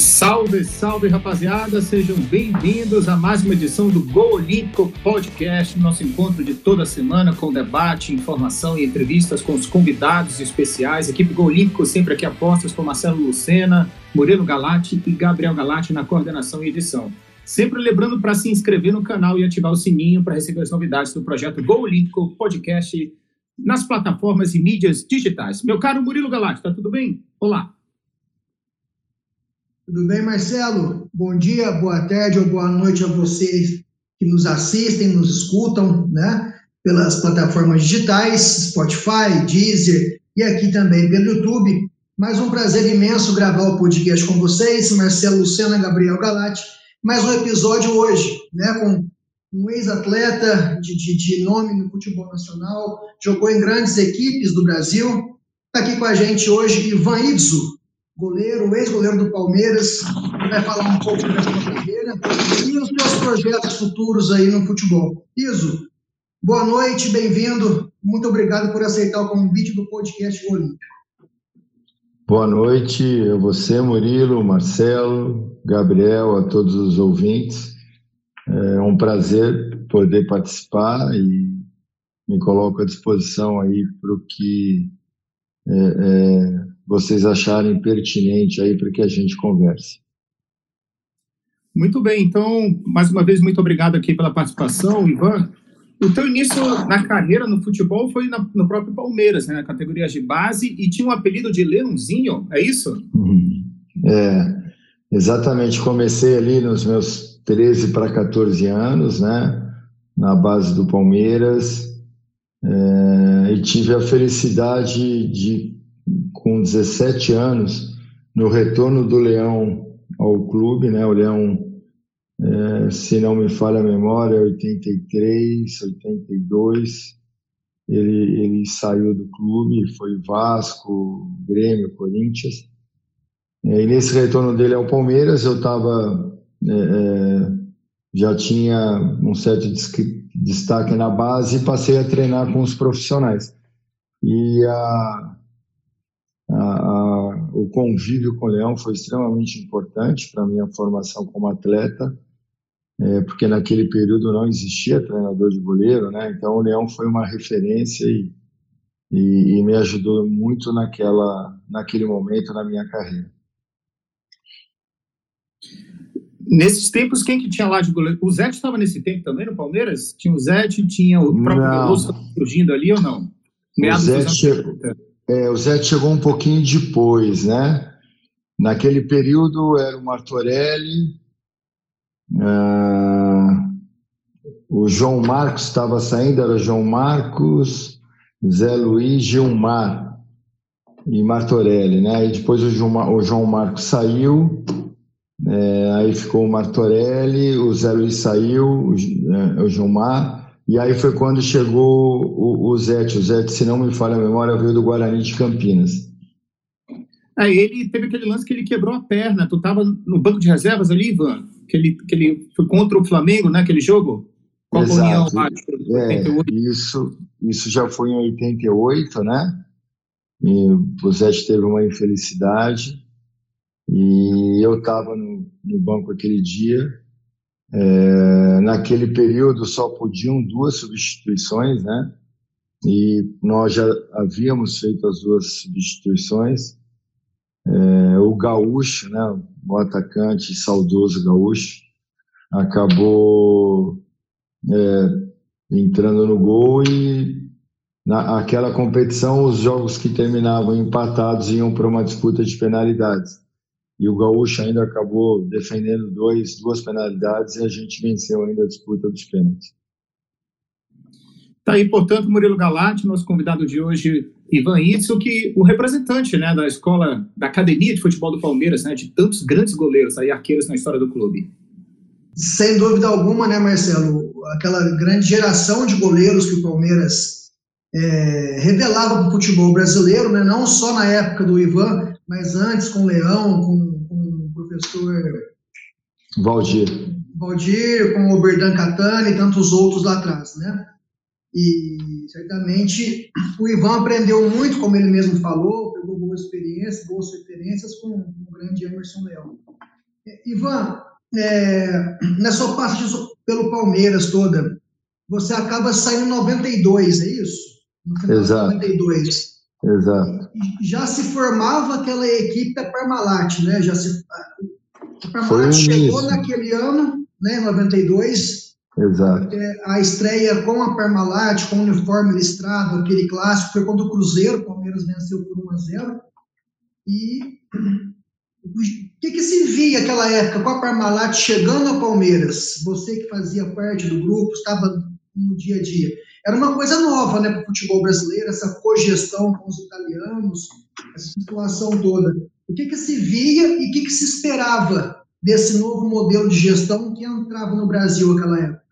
Salve, salve rapaziada, sejam bem-vindos a mais uma edição do Gol Olímpico Podcast, nosso encontro de toda semana com debate, informação e entrevistas com os convidados especiais. Equipe Gol Olímpico sempre aqui apostas com Marcelo Lucena, Murilo Galati e Gabriel Galati na coordenação e edição. Sempre lembrando para se inscrever no canal e ativar o sininho para receber as novidades do projeto Gol Olímpico Podcast nas plataformas e mídias digitais. Meu caro Murilo Galati, tá tudo bem? Olá. Tudo bem, Marcelo? Bom dia, boa tarde ou boa noite a vocês que nos assistem, nos escutam, né? Pelas plataformas digitais, Spotify, Deezer e aqui também pelo YouTube. Mais um prazer imenso gravar o podcast com vocês, Marcelo Lucena, Gabriel Galati. Mais um episódio hoje, né? Com um ex-atleta de, de, de nome no futebol nacional, jogou em grandes equipes do Brasil. Está aqui com a gente hoje Ivan Idzo, goleiro, ex-goleiro do Palmeiras, vai falar um pouco da sua carreira e os seus projetos futuros aí no futebol. Iso, boa noite, bem-vindo. Muito obrigado por aceitar o convite do podcast Olímpico. Boa noite a você, Murilo, Marcelo, Gabriel, a todos os ouvintes. É um prazer poder participar e me coloco à disposição aí para o que é, é, vocês acharem pertinente aí para que a gente converse. Muito bem, então, mais uma vez, muito obrigado aqui pela participação, Ivan. O teu início na carreira no futebol foi na, no próprio Palmeiras, né, na categoria de base, e tinha um apelido de Leãozinho, é isso? Uhum. É, exatamente. Comecei ali nos meus 13 para 14 anos, né, na base do Palmeiras, é, e tive a felicidade de com 17 anos, no retorno do Leão ao clube, né? O Leão, é, se não me falha a memória, 83, 82, ele, ele saiu do clube, foi Vasco, Grêmio, Corinthians. É, e nesse retorno dele ao Palmeiras, eu estava é, é, já tinha um certo destaque na base e passei a treinar com os profissionais. E a, o convívio com o Leão foi extremamente importante para a minha formação como atleta, é, porque naquele período não existia treinador de goleiro, né? Então o Leão foi uma referência e, e, e me ajudou muito naquela, naquele momento na minha carreira. Nesses tempos, quem que tinha lá de goleiro? O Zé estava nesse tempo também no Palmeiras? Tinha o Zé, tinha o próprio Veloso surgindo ali ou não? Meados o Zé, é, o Zé chegou um pouquinho depois, né? Naquele período era o Martorelli, uh, o João Marcos estava saindo, era João Marcos, Zé Luiz, Gilmar e Martorelli, né? E depois o João, o João Marcos saiu, é, aí ficou o Martorelli, o Zé Luiz saiu, o, é, o Gilmar, e aí foi quando chegou o, o Zete. O Zete, se não me falha a memória, veio do Guarani de Campinas. Aí ele teve aquele lance que ele quebrou a perna. Tu estava no banco de reservas ali, Ivan? Que ele, que ele foi contra o Flamengo, né? Aquele jogo? Qual Exato. União, é, isso, isso já foi em 88, né? E o Zete teve uma infelicidade. E eu estava no, no banco aquele dia é, naquele período só podiam duas substituições, né? E nós já havíamos feito as duas substituições. É, o Gaúcho, né, o atacante saudoso Gaúcho, acabou é, entrando no gol e naquela competição os jogos que terminavam empatados iam para uma disputa de penalidades e o Gaúcho ainda acabou defendendo dois, duas penalidades e a gente venceu ainda a disputa dos pênaltis. Tá aí, portanto, Murilo Galati, nosso convidado de hoje, Ivan Itzel, que o representante né, da escola, da academia de futebol do Palmeiras, né, de tantos grandes goleiros aí, arqueiros na história do clube. Sem dúvida alguma, né, Marcelo? Aquela grande geração de goleiros que o Palmeiras é, revelava para o futebol brasileiro, né, não só na época do Ivan, mas antes com o Leão, com professor Valdir. Valdir, com o Berdan Catani e tantos outros lá atrás, né? E certamente o Ivan aprendeu muito, como ele mesmo falou, pegou boas experiências, boas referências com o grande Emerson Leão. Ivan, é, na sua parte pelo Palmeiras toda, você acaba saindo em 92, é isso? No final Exato. 92. Exato. Já se formava aquela equipe da Parmalat, né? Já se, a Parmalat chegou naquele ano, né, em 92. Exato. É, a estreia com a Parmalat, com o uniforme listrado, aquele clássico, foi contra o Cruzeiro, o Palmeiras venceu por 1 a 0. E o que, que se via naquela época com a Parmalat chegando ao Palmeiras? Você que fazia parte do grupo, estava no dia a dia. Era uma coisa nova né, para o futebol brasileiro, essa cogestão com os italianos, essa situação toda. O que, que se via e o que, que se esperava desse novo modelo de gestão que entrava no Brasil naquela época?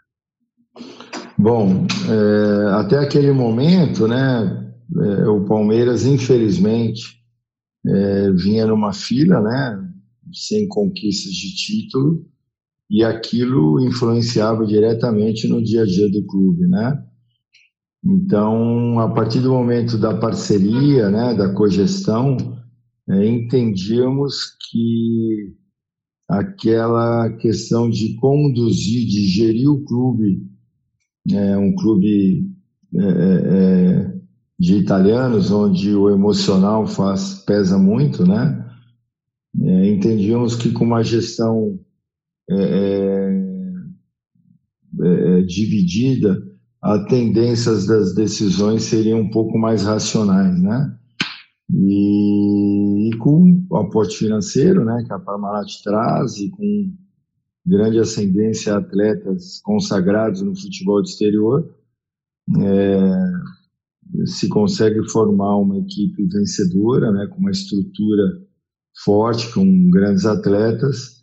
Bom, é, até aquele momento, né, é, o Palmeiras, infelizmente, é, vinha numa fila, né, sem conquistas de título, e aquilo influenciava diretamente no dia a dia do clube, né? Então, a partir do momento da parceria, né, da cogestão, é, entendíamos que aquela questão de conduzir, de gerir o clube, é, um clube é, é, é de italianos, onde o emocional faz, pesa muito, né? É, entendíamos que com uma gestão é, dividida, as tendências das decisões seriam um pouco mais racionais, né? E, com o aporte financeiro, né, que a Parmalat traz, e com grande ascendência a atletas consagrados no futebol de exterior, é, se consegue formar uma equipe vencedora, né, com uma estrutura forte, com grandes atletas,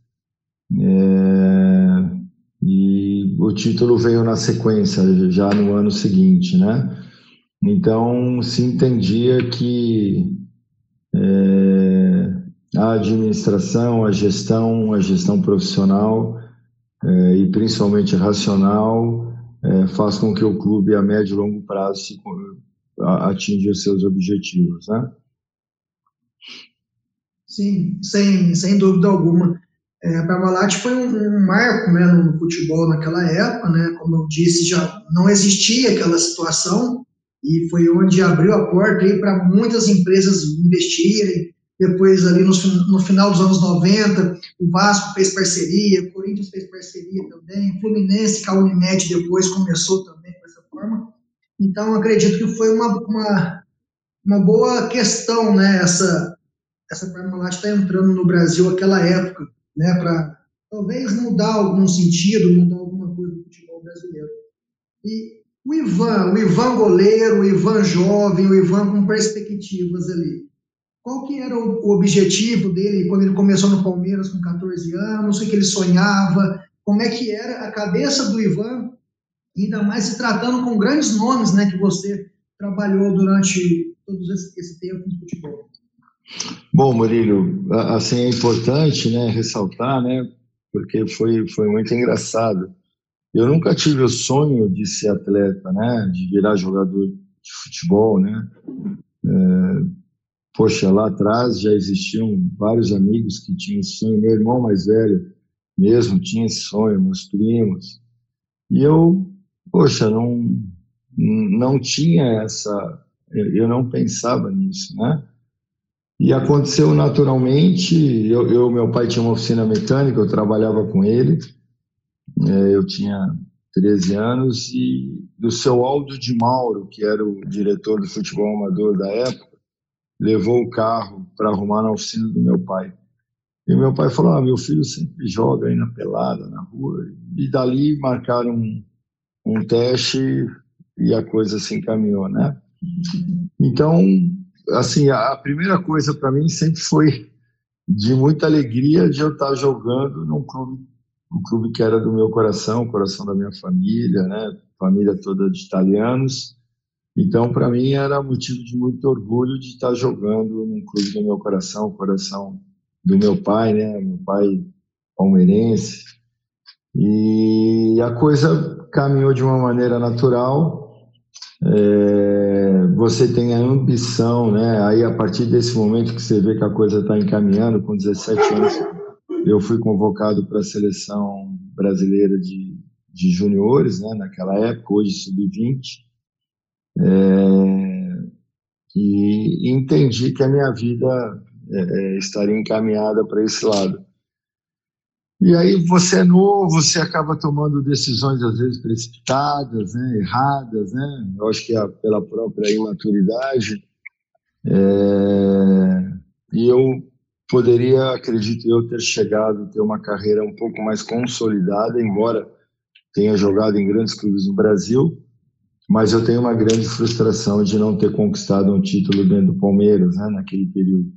é, e o título veio na sequência, já no ano seguinte, né? Então se entendia que a administração, a gestão, a gestão profissional é, e principalmente racional é, faz com que o clube a médio e longo prazo se, atinja os seus objetivos, né? Sim, sem, sem dúvida alguma. É, a Parmalat foi um, um marco né, no futebol naquela época, né, como eu disse, já não existia aquela situação e foi onde abriu a porta para muitas empresas investirem. Depois, ali no, no, final dos anos 90, o Vasco fez parceria, o Corinthians fez parceria também, Fluminense, com a Unimed depois começou também com essa forma. Então, acredito que foi uma, uma, uma boa questão, né, essa, essa Parmalat está entrando no Brasil naquela época né, para talvez mudar algum sentido, mudar alguma coisa do futebol brasileiro. E o Ivan, o Ivan goleiro, o Ivan jovem, o Ivan com perspectivas ali. Qual que era o objetivo dele quando ele começou no Palmeiras com 14 anos? O que ele sonhava? Como é que era a cabeça do Ivan? Ainda mais se tratando com grandes nomes, né, que você trabalhou durante todo esse, esse tempo no futebol. Bom, Murilo, assim é importante, né, ressaltar, né, porque foi foi muito engraçado. Eu nunca tive o sonho de ser atleta, né, de virar jogador de futebol, né. É, poxa, lá atrás já existiam vários amigos que tinham esse sonho. Meu irmão mais velho mesmo tinha esse sonho, meus primos. E eu, poxa, não não tinha essa, eu não pensava nisso, né? E aconteceu naturalmente. Eu, eu, meu pai tinha uma oficina mecânica, eu trabalhava com ele. É, eu tinha 13 anos e o seu Aldo de Mauro, que era o diretor do futebol amador da época, levou o carro para arrumar na oficina do meu pai. E meu pai falou: ah, meu filho sempre joga aí na pelada, na rua. E dali marcaram um, um teste e a coisa se encaminhou, né? Então, assim, a primeira coisa para mim sempre foi de muita alegria de eu estar jogando num clube, um clube que era do meu coração, coração da minha família, né? Família toda de italianos. Então, para mim era motivo de muito orgulho de estar jogando num clube do meu coração, coração do meu pai, né? Meu pai palmeirense. E a coisa caminhou de uma maneira natural é, você tem a ambição, né? Aí a partir desse momento que você vê que a coisa está encaminhando, com 17 anos, eu fui convocado para a seleção brasileira de, de juniores, né, naquela época, hoje sub-20, é, e entendi que a minha vida é, é estaria encaminhada para esse lado. E aí você é novo, você acaba tomando decisões às vezes precipitadas, né, erradas, né? Eu acho que é pela própria imaturidade. É, e eu poderia, acredito eu, ter chegado, ter uma carreira um pouco mais consolidada, embora tenha jogado em grandes clubes no Brasil, mas eu tenho uma grande frustração de não ter conquistado um título dentro do Palmeiras, né, naquele período.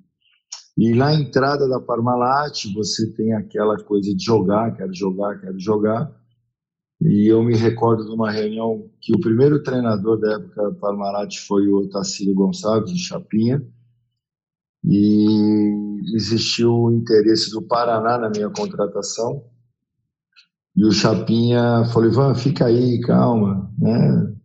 E na entrada da Parmalat, você tem aquela coisa de jogar, quero jogar, quero jogar. E eu me recordo de uma reunião que o primeiro treinador da época Parmalat foi o Otacílio Gonçalves, de Chapinha, e existiu o interesse do Paraná na minha contratação. E o Chapinha falou: Ivan, fica aí, calma, né?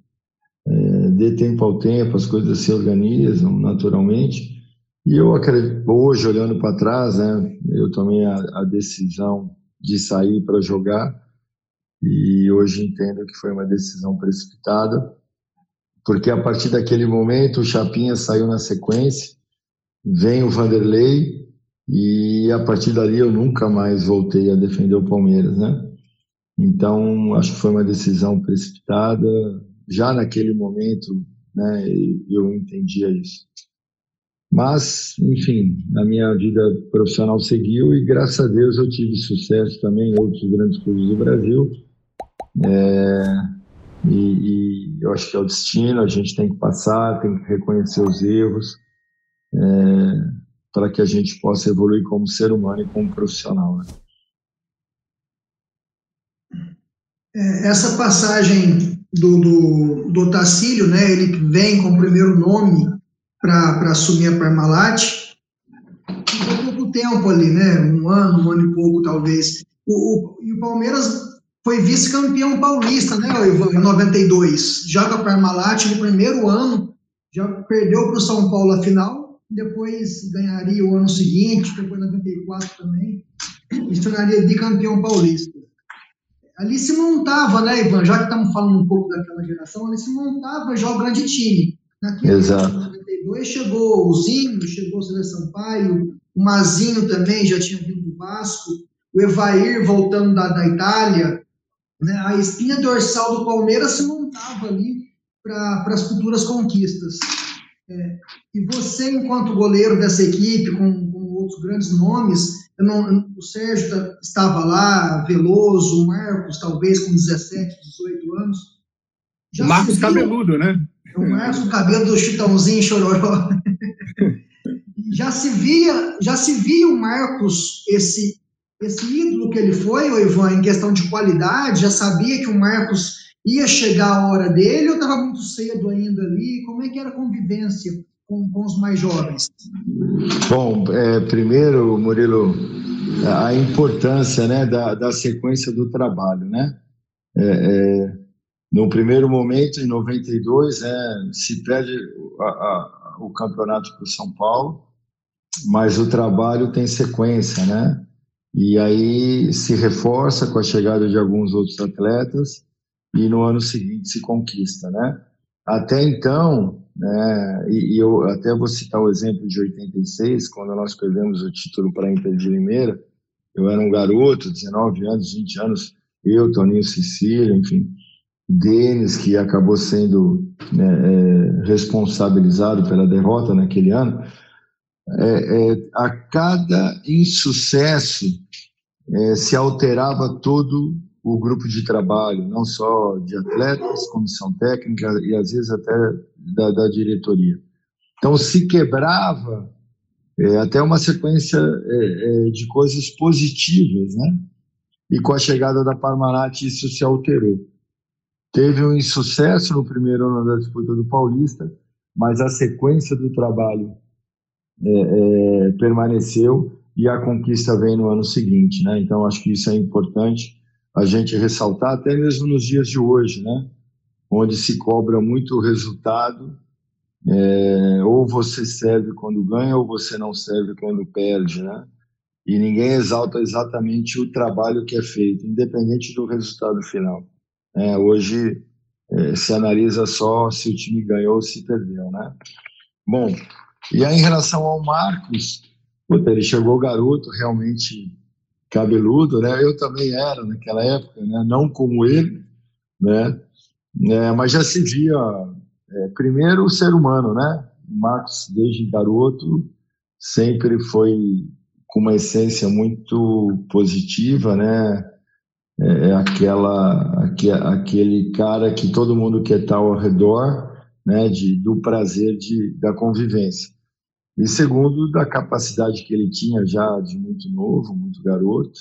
Dê tempo ao tempo, as coisas se organizam naturalmente. E eu acredito, hoje, olhando para trás, né, eu tomei a, a decisão de sair para jogar e hoje entendo que foi uma decisão precipitada, porque a partir daquele momento o Chapinha saiu na sequência vem o Vanderlei e a partir dali eu nunca mais voltei a defender o Palmeiras, né? Então, acho que foi uma decisão precipitada. Já naquele momento, né, eu entendia isso. Mas, enfim, a minha vida profissional seguiu e, graças a Deus, eu tive sucesso também em outros grandes clubes do Brasil. É, e, e eu acho que é o destino, a gente tem que passar, tem que reconhecer os erros é, para que a gente possa evoluir como ser humano e como profissional. Né? É, essa passagem do, do, do Otacílio, né, ele vem com o primeiro nome para assumir a Parmalat, ficou pouco tempo ali, né, um ano, um ano e pouco talvez. O, o, e o Palmeiras foi vice-campeão paulista, né, Ivan, em 92. Joga Parmalat no primeiro ano, já perdeu para o São Paulo a final, depois ganharia o ano seguinte, depois 94 também, e se tornaria bicampeão paulista. Ali se montava, né, Ivan? Já que estamos falando um pouco daquela geração, ali se montava já o grande time. Naquele Exato. 92 chegou o Zinho, chegou o César Sampaio, o Mazinho também já tinha vindo do Vasco, o Evair voltando da, da Itália. Né? A espinha dorsal do Palmeiras se montava ali para as futuras conquistas. É, e você, enquanto goleiro dessa equipe, com, com outros grandes nomes, não, o Sérgio tá, estava lá, Veloso, o Marcos, talvez com 17, 18 anos. Já Marcos Cabeludo, né? É o Marcos, o cabelo do Chitãozinho Chororó. já se via, já se via o Marcos, esse, esse ídolo que ele foi, o Ivan, em questão de qualidade, já sabia que o Marcos ia chegar a hora dele ou estava muito cedo ainda ali? Como é que era a convivência com, com os mais jovens? Bom, é, primeiro, Murilo, a importância né, da, da sequência do trabalho, né? É, é, no primeiro momento, em 92, é, se perde a, a, o campeonato para o São Paulo, mas o trabalho tem sequência, né? E aí se reforça com a chegada de alguns outros atletas e no ano seguinte se conquista, né? Até então, né, e, e, eu até vou citar o exemplo de 86, quando nós perdemos o título para a Inter de Limeira, eu era um garoto, 19 anos, 20 anos, eu, Toninho Cecília, enfim, Denis, que acabou sendo né, é, responsabilizado pela derrota naquele ano, é, é, a cada insucesso é, se alterava todo o grupo de trabalho, não só de atletas, comissão técnica e às vezes até da, da diretoria. Então se quebrava é, até uma sequência é, é, de coisas positivas, né? E com a chegada da Parmalat isso se alterou. Teve um insucesso no primeiro ano da disputa do Paulista, mas a sequência do trabalho é, é, permaneceu e a conquista vem no ano seguinte, né? Então acho que isso é importante a gente ressaltar, até mesmo nos dias de hoje, né? Onde se cobra muito resultado, é, ou você serve quando ganha ou você não serve quando perde, né? e ninguém exalta exatamente o trabalho que é feito, independente do resultado final. É, hoje é, se analisa só se o time ganhou ou se perdeu, né? Bom, e aí em relação ao Marcos, puta, ele chegou garoto, realmente cabeludo, né? Eu também era naquela época, né? Não como ele, né? É, mas já se via, é, primeiro, o ser humano, né? O Marcos, desde garoto, sempre foi com uma essência muito positiva, né? É, é aquela, aquele cara que todo mundo quer estar ao redor, né? De, do prazer de, da convivência. E segundo, da capacidade que ele tinha já de muito novo, muito garoto,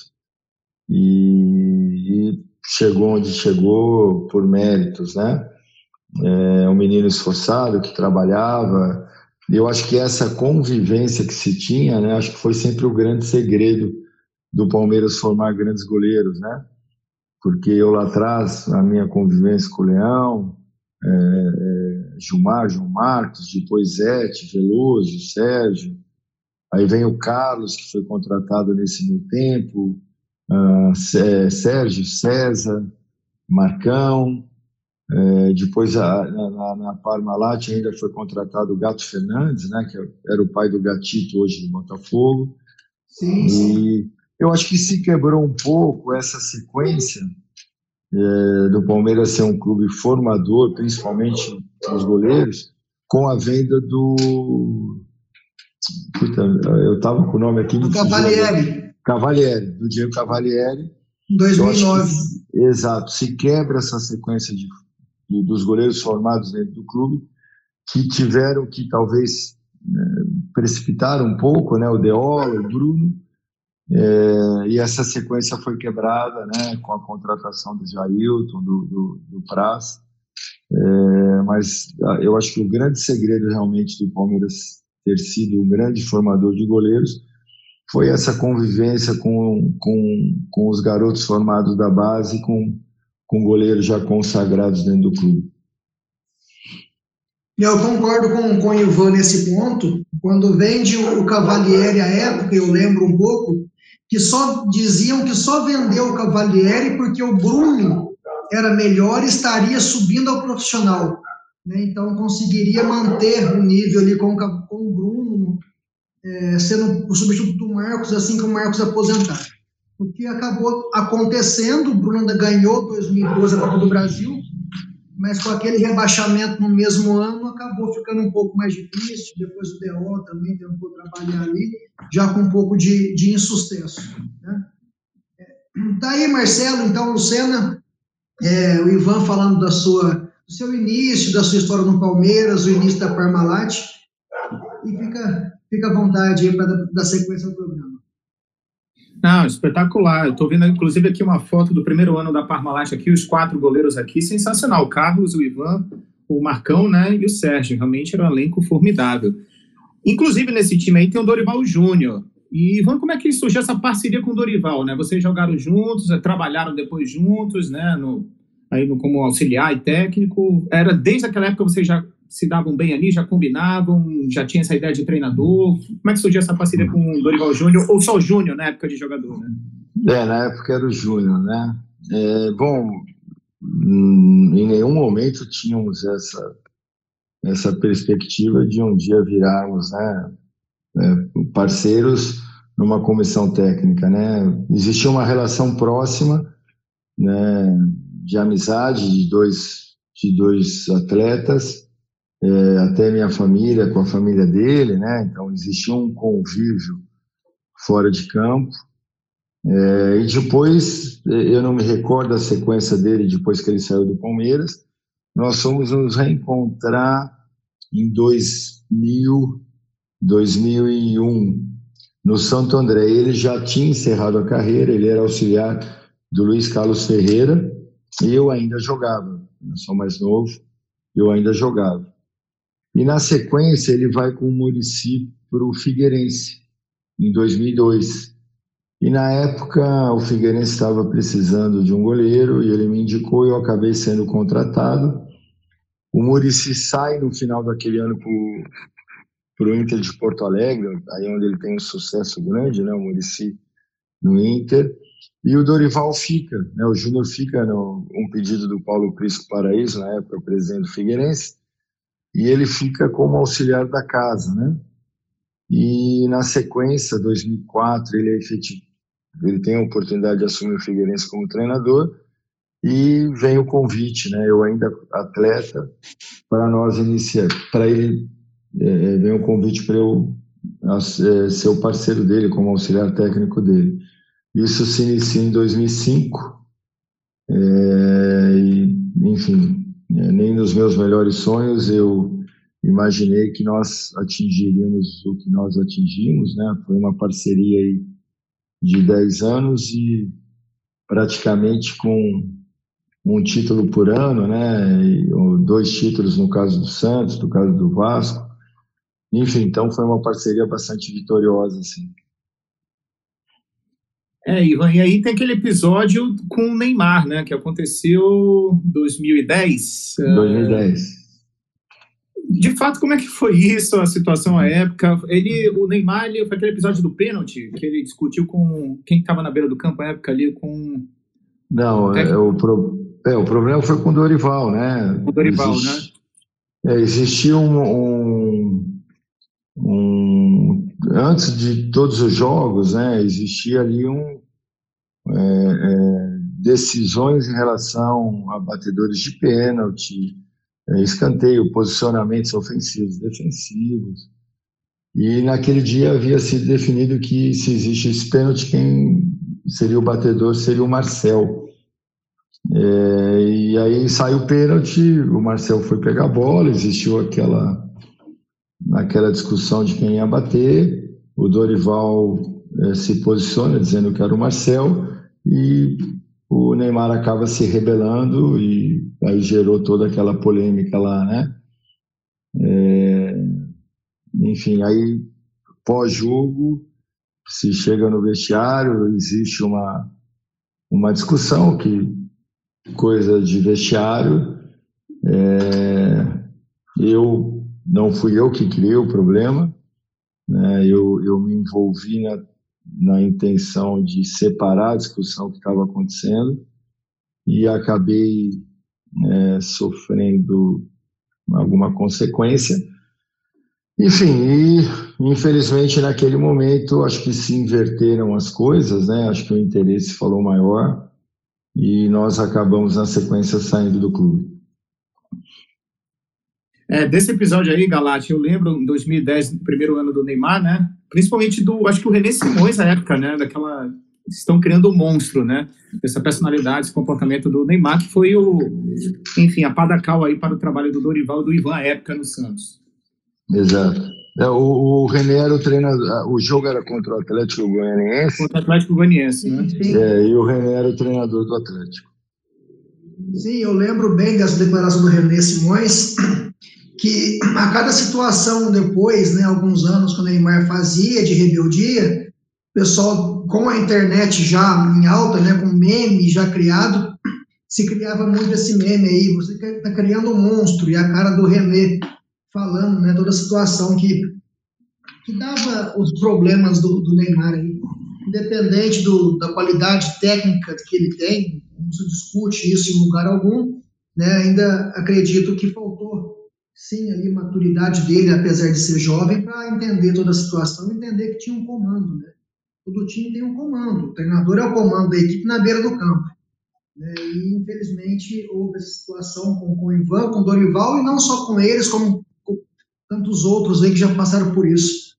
e, e chegou onde chegou por méritos, né? É um menino esforçado que trabalhava. Eu acho que essa convivência que se tinha, né? Acho que foi sempre o grande segredo do Palmeiras formar grandes goleiros, né? Porque eu lá atrás, a minha convivência com o Leão, é, é, Gilmar, João Marcos, depois Zete, Veloso, Sérgio, aí vem o Carlos, que foi contratado nesse meio tempo, uh, Sérgio, César, Marcão, é, depois a, na, na Parmalat ainda foi contratado o Gato Fernandes, né, que era o pai do Gatito hoje do Botafogo. Sim, sim. E eu acho que se quebrou um pouco essa sequência é, do Palmeiras ser um clube formador, principalmente os goleiros, com a venda do. Puta, eu estava com o nome aqui. Do Cavalieri. Cavalieri, do Diego Cavalieri. Em 2009. Que, exato, se quebra essa sequência de, de, dos goleiros formados dentro do clube, que tiveram que talvez é, precipitar um pouco, né, o Deola, o Bruno, é, e essa sequência foi quebrada né, com a contratação do Jailton, do, do, do Praz. É, mas eu acho que o grande segredo realmente do Palmeiras ter sido um grande formador de goleiros foi essa convivência com, com, com os garotos formados da base, com, com goleiros já consagrados dentro do clube. Eu concordo com, com o Ivan nesse ponto. Quando vende o Cavalieri à época, eu lembro um pouco, que só diziam que só vendeu o Cavalieri porque o Bruno era melhor e estaria subindo ao profissional. Né? Então conseguiria manter o nível ali com, com o Bruno é, sendo o substituto do Marcos assim que o Marcos aposentar. O que acabou acontecendo, o Bruno ainda ganhou 2012 a Copa do Brasil, mas com aquele rebaixamento no mesmo ano acabou ficando um pouco mais difícil. Depois o DO também tentou trabalhar ali, já com um pouco de, de insucesso. Né? Daí, tá Marcelo, então, Lucena, é, o Ivan falando da sua, do seu início, da sua história no Palmeiras, o início da Parmalat, fica à vontade aí para dar sequência ao programa. Não, espetacular. Eu estou vendo, inclusive, aqui uma foto do primeiro ano da Parmalat aqui, os quatro goleiros aqui, sensacional. O Carlos, o Ivan, o Marcão, né, e o Sérgio. Realmente era um elenco formidável. Inclusive, nesse time aí tem o Dorival Júnior. E, Ivan, como é que surgiu essa parceria com o Dorival, né? Vocês jogaram juntos, eh, trabalharam depois juntos, né, no, aí no, como auxiliar e técnico. Era desde aquela época vocês já se davam bem ali, já combinavam, já tinha essa ideia de treinador? Como é que surgiu essa parceria com o Dorival Júnior, ou só o Júnior na época de jogador, né? É, na época era o Júnior, né? É, bom, hum, em nenhum momento tínhamos essa, essa perspectiva de um dia virarmos né, é, parceiros numa comissão técnica, né? Existia uma relação próxima, né, de amizade de dois de dois atletas é, até minha família com a família dele, né? Então existia um convívio fora de campo. É, e depois, eu não me recordo a sequência dele depois que ele saiu do Palmeiras. Nós fomos nos reencontrar em 2000, 2001 no Santo André. Ele já tinha encerrado a carreira, ele era auxiliar do Luiz Carlos Ferreira e eu ainda jogava. Eu sou mais novo, eu ainda jogava. E na sequência ele vai com o Murici para o Figueirense, em 2002. E na época o Figueirense estava precisando de um goleiro e ele me indicou e eu acabei sendo contratado. O Murici sai no final daquele ano para o Inter de Porto Alegre, aí onde ele tem um sucesso grande, né, o Murici no Inter, e o Dorival fica, né, o Júnior fica no um pedido do Paulo Prisco Paraíso, na época presidente do Figueirense, e ele fica como auxiliar da casa, né? E na sequência, 2004, ele é efetivo, ele tem a oportunidade de assumir o Figueirense como treinador e vem o convite, né? Eu ainda atleta para nós iniciar, para ele é, é, vem o convite para eu é, ser o parceiro dele como auxiliar técnico dele. Isso se inicia em 2005 é, e, enfim, nem nos meus melhores sonhos eu imaginei que nós atingiríamos o que nós atingimos, né? Foi uma parceria aí de 10 anos e praticamente com um título por ano, né? E, dois títulos no caso do Santos, no caso do Vasco. Enfim, então foi uma parceria bastante vitoriosa, assim. É, Ivan, e aí tem aquele episódio com o Neymar, né, que aconteceu em 2010. 2010. De fato, como é que foi isso, a situação à época? Ele, o Neymar, ele, foi aquele episódio do pênalti, que ele discutiu com quem estava na beira do campo à época ali, com... Não, é, o, pro, é, o problema foi com o Dorival, né? O Dorival, Existe, né? É, existia um, um, um, Antes de todos os jogos, né, existia ali um... É, é, decisões em relação a batedores de pênalti, é, escanteio, posicionamentos ofensivos, defensivos. E naquele dia havia sido definido que se existe esse pênalti, quem seria o batedor seria o Marcel. É, e aí saiu o pênalti, o Marcel foi pegar a bola, existiu aquela, aquela discussão de quem ia bater, o Dorival é, se posiciona dizendo que era o Marcel, e o Neymar acaba se rebelando e aí gerou toda aquela polêmica lá, né? É, enfim, aí pós-jogo se chega no vestiário, existe uma, uma discussão que coisa de vestiário. É, eu não fui eu que criei o problema, né? eu, eu me envolvi na, na intenção de separar a discussão que estava acontecendo e acabei é, sofrendo alguma consequência. Enfim, e infelizmente naquele momento acho que se inverteram as coisas, né? Acho que o interesse falou maior e nós acabamos na sequência saindo do clube. É, desse episódio aí, Galate, eu lembro em 2010, no primeiro ano do Neymar, né? Principalmente do, acho que o René Simões, na época, né? Daquela. Estão criando um monstro, né? Essa personalidade, esse comportamento do Neymar, que foi o, enfim, a padacal aí para o trabalho do Dorival e do Ivan à época no Santos. Exato. É, o, o René era o treinador, o jogo era contra o Atlético Goianiense. Contra o Atlético Goianiense, né? É, e o René era o treinador do Atlético. Sim, eu lembro bem dessa declaração do René Simões, que a cada situação depois, né, alguns anos, quando o Neymar fazia de rebeldia, o pessoal, com a internet já em alta, né, com meme já criado, se criava muito esse meme aí, você está criando um monstro, e a cara do René falando, né, toda a situação que, que dava os problemas do, do Neymar aí, independente do, da qualidade técnica que ele tem, não se discute isso em lugar algum, né, ainda acredito que faltou sim ali maturidade dele, apesar de ser jovem, para entender toda a situação, entender que tinha um comando, né? Todo time tem um comando, o treinador é o comando da equipe na beira do campo. Né? E infelizmente houve essa situação com, com o Ivan, com o Dorival, e não só com eles, como com tantos outros aí que já passaram por isso.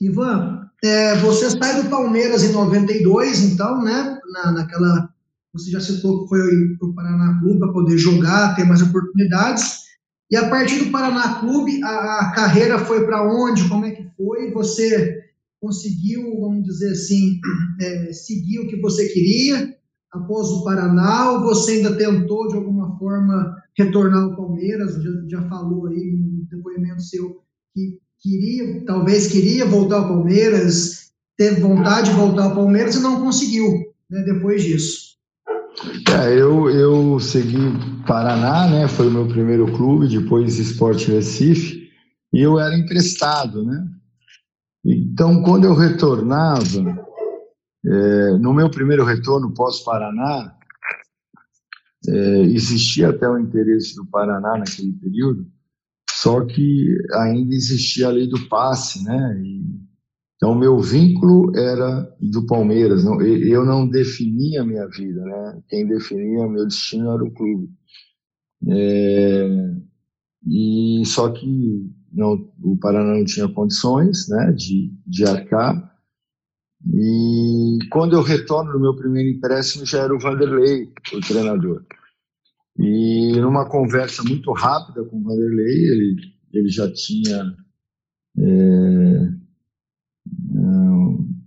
Ivan, é, você sai do Palmeiras em 92, então, né? Na, naquela. Você já citou que foi para o Paraná Clube para poder jogar, ter mais oportunidades. E a partir do Paraná Clube, a, a carreira foi para onde? Como é que foi? Você conseguiu, vamos dizer assim, é, seguir o que você queria após o Paraná? Ou você ainda tentou, de alguma forma, retornar ao Palmeiras? Já, já falou aí no depoimento seu que queria, talvez queria voltar ao Palmeiras, teve vontade de voltar ao Palmeiras e não conseguiu, né, depois disso. É, eu, eu segui Paraná, né? Foi o meu primeiro clube, depois Esporte Recife. e eu era emprestado, né? Então, quando eu retornava, é, no meu primeiro retorno pós-Paraná, é, existia até o interesse do Paraná naquele período, só que ainda existia a lei do passe, né? E, então, meu vínculo era do Palmeiras, não, eu não definia a minha vida, né? Quem definia meu destino era o clube. É, e só que não, o Paraná não tinha condições né, de, de arcar. E quando eu retorno no meu primeiro empréstimo, já era o Vanderlei, o treinador. E numa conversa muito rápida com o Vanderlei, ele, ele já tinha é,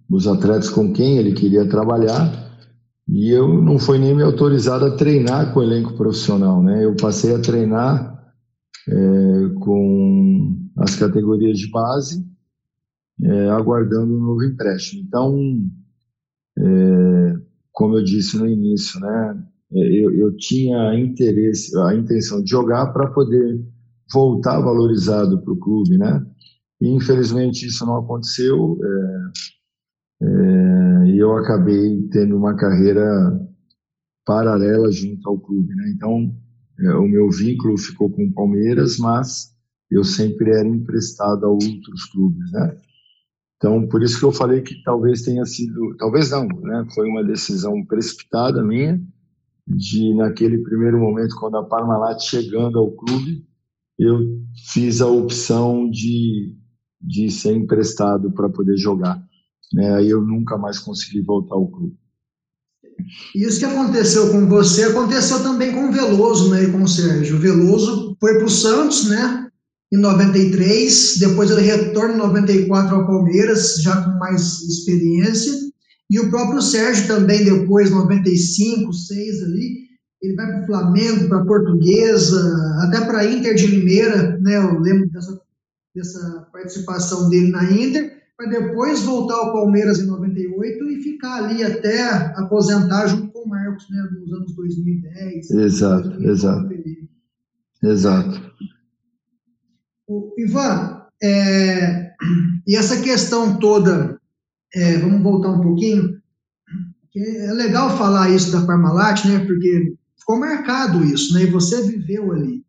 os atletas com quem ele queria trabalhar, e eu não fui nem me autorizado a treinar com o elenco profissional. Né? Eu passei a treinar é, com as categorias de base, é, aguardando um novo empréstimo. Então, é, como eu disse no início, né, é, eu, eu tinha interesse, a intenção de jogar para poder voltar valorizado para o clube, né? E infelizmente isso não aconteceu é, é, e eu acabei tendo uma carreira paralela junto ao clube, né? Então é, o meu vínculo ficou com o Palmeiras, mas eu sempre era emprestado a outros clubes, né? Então, por isso que eu falei que talvez tenha sido, talvez não, né? Foi uma decisão precipitada minha, de naquele primeiro momento, quando a Parmalat chegando ao clube, eu fiz a opção de, de ser emprestado para poder jogar. Né? Aí eu nunca mais consegui voltar ao clube. Isso que aconteceu com você aconteceu também com o Veloso, né, e com o Sérgio. O Veloso foi para o Santos, né, em 93, depois ele retorna em 94 ao Palmeiras, já com mais experiência, e o próprio Sérgio também depois, 95, 6 ali, ele vai para o Flamengo, para a Portuguesa, até para a Inter de Limeira, né, eu lembro dessa, dessa participação dele na Inter, para depois voltar ao Palmeiras em 98 e ficar ali até aposentar junto com o Marcos, né, nos anos 2010. Exato, 2009, exato. Exato. O, Ivan, é, e essa questão toda, é, vamos voltar um pouquinho, é legal falar isso da Parmalat, né, porque ficou marcado isso, né, e você viveu ali.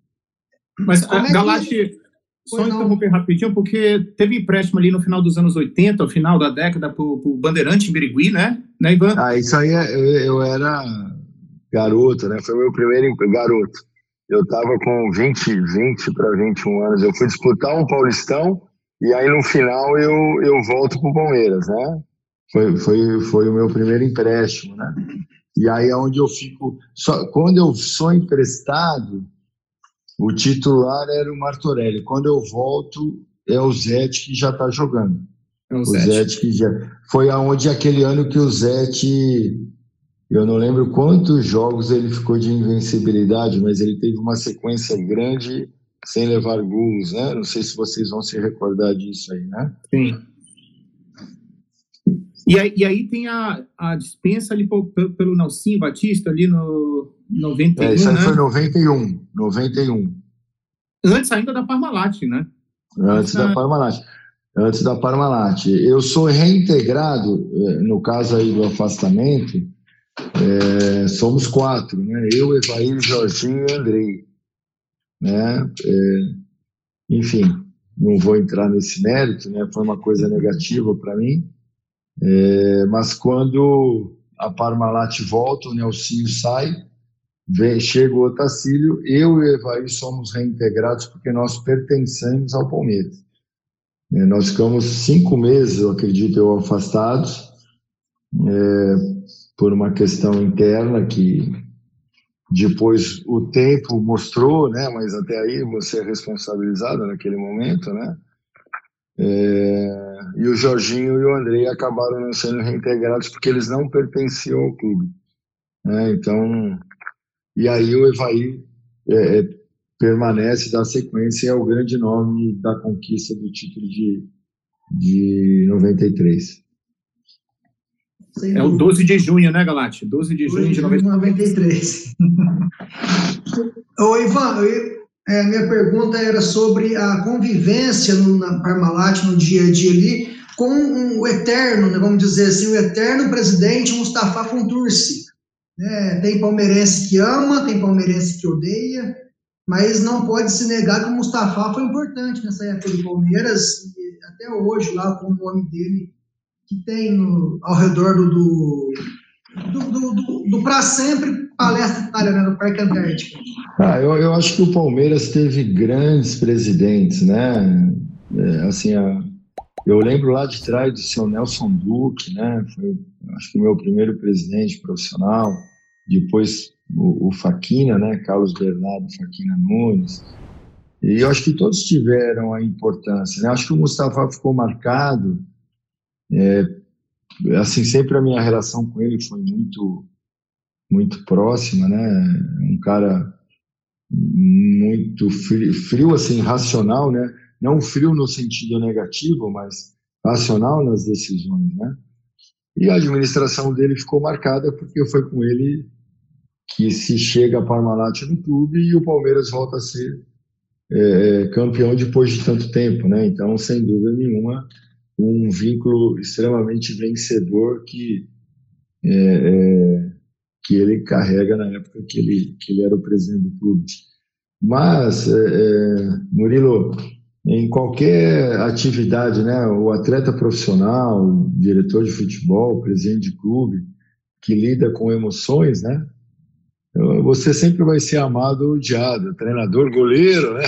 Mas, Como é Galate, que... Só não. interromper rapidinho, porque teve empréstimo ali no final dos anos 80, ao final da década, para o Bandeirante em Birigui, né? né, Ivan? Ah, isso aí é, eu, eu era garoto, né? Foi meu primeiro garoto. Eu estava com 20, 20 para 21 anos. Eu fui disputar um Paulistão e aí no final eu, eu volto para o Palmeiras, né? Foi, foi, foi o meu primeiro empréstimo, né? E aí é onde eu fico. Só, quando eu sou emprestado, o titular era o Martorelli. Quando eu volto, é o Zete que já está jogando. É o, o Zete. Zete que já. Foi aonde aquele ano que o Zete. Eu não lembro quantos jogos ele ficou de invencibilidade, mas ele teve uma sequência grande sem levar gols, né? Não sei se vocês vão se recordar disso aí, né? Sim. E aí, e aí tem a, a dispensa ali pelo, pelo Nelsinho Batista, ali no, 91, é, isso aí né? foi 91, 91. Antes ainda da Parmalat, né? Antes da Parmalat. Antes da Parmalat. Eu sou reintegrado, eh, no caso aí do afastamento, é, somos quatro, né? Eu, Evair, Jorginho e Andrei. Né? É, enfim, não vou entrar nesse mérito, né? Foi uma coisa negativa para mim. É, mas quando a Parmalat volta, o Nelsinho sai, vem, chega o Otacílio, eu e o Evair somos reintegrados porque nós pertencemos ao Palmeiras. É, nós ficamos cinco meses, eu acredito, eu, afastados, é, por uma questão interna que depois o tempo mostrou, né, mas até aí você é responsabilizado naquele momento, né, é, e o Jorginho e o Andrei acabaram não sendo reintegrados porque eles não pertenciam ao clube. Né, então, e aí o Evaí é, é, permanece, dá sequência, é o grande nome da conquista do título de, de 93. É o 12 de junho, né, Galate? 12 de junho de 93. 93. Ô, Ivan, É, minha pergunta era sobre a convivência no, na Parmalat no dia a dia ali com um, o eterno, né, vamos dizer assim, o eterno presidente Mustafa Contursi. É, tem palmeirense que ama, tem palmeirense que odeia, mas não pode se negar que o Mustafa foi importante nessa época do Palmeiras, e até hoje, lá com o nome dele, que tem no, ao redor do, do, do, do, do, do para sempre palestra Itália, né, no Parque Antártico. Ah, eu, eu acho que o Palmeiras teve grandes presidentes, né? É, assim, a, eu lembro lá de trás do seu Nelson Duque, né? Foi, acho que o meu primeiro presidente profissional. Depois o, o Faquina, né? Carlos Bernardo Faquina Nunes. E eu acho que todos tiveram a importância. Né? Acho que o Mustafa ficou marcado. É, assim, sempre a minha relação com ele foi muito, muito próxima, né? Um cara muito frio, frio assim, racional, né? Não frio no sentido negativo, mas racional nas decisões, né? E a administração dele ficou marcada porque foi com ele que se chega a Parmalat no clube e o Palmeiras volta a ser é, é, campeão depois de tanto tempo, né? Então, sem dúvida nenhuma, um vínculo extremamente vencedor que é, é, que ele carrega na época que ele que ele era o presidente do clube. Mas, é, é, Murilo, em qualquer atividade, né, o atleta profissional, diretor de futebol, presidente de clube, que lida com emoções, né, você sempre vai ser amado ou odiado, treinador, goleiro, né?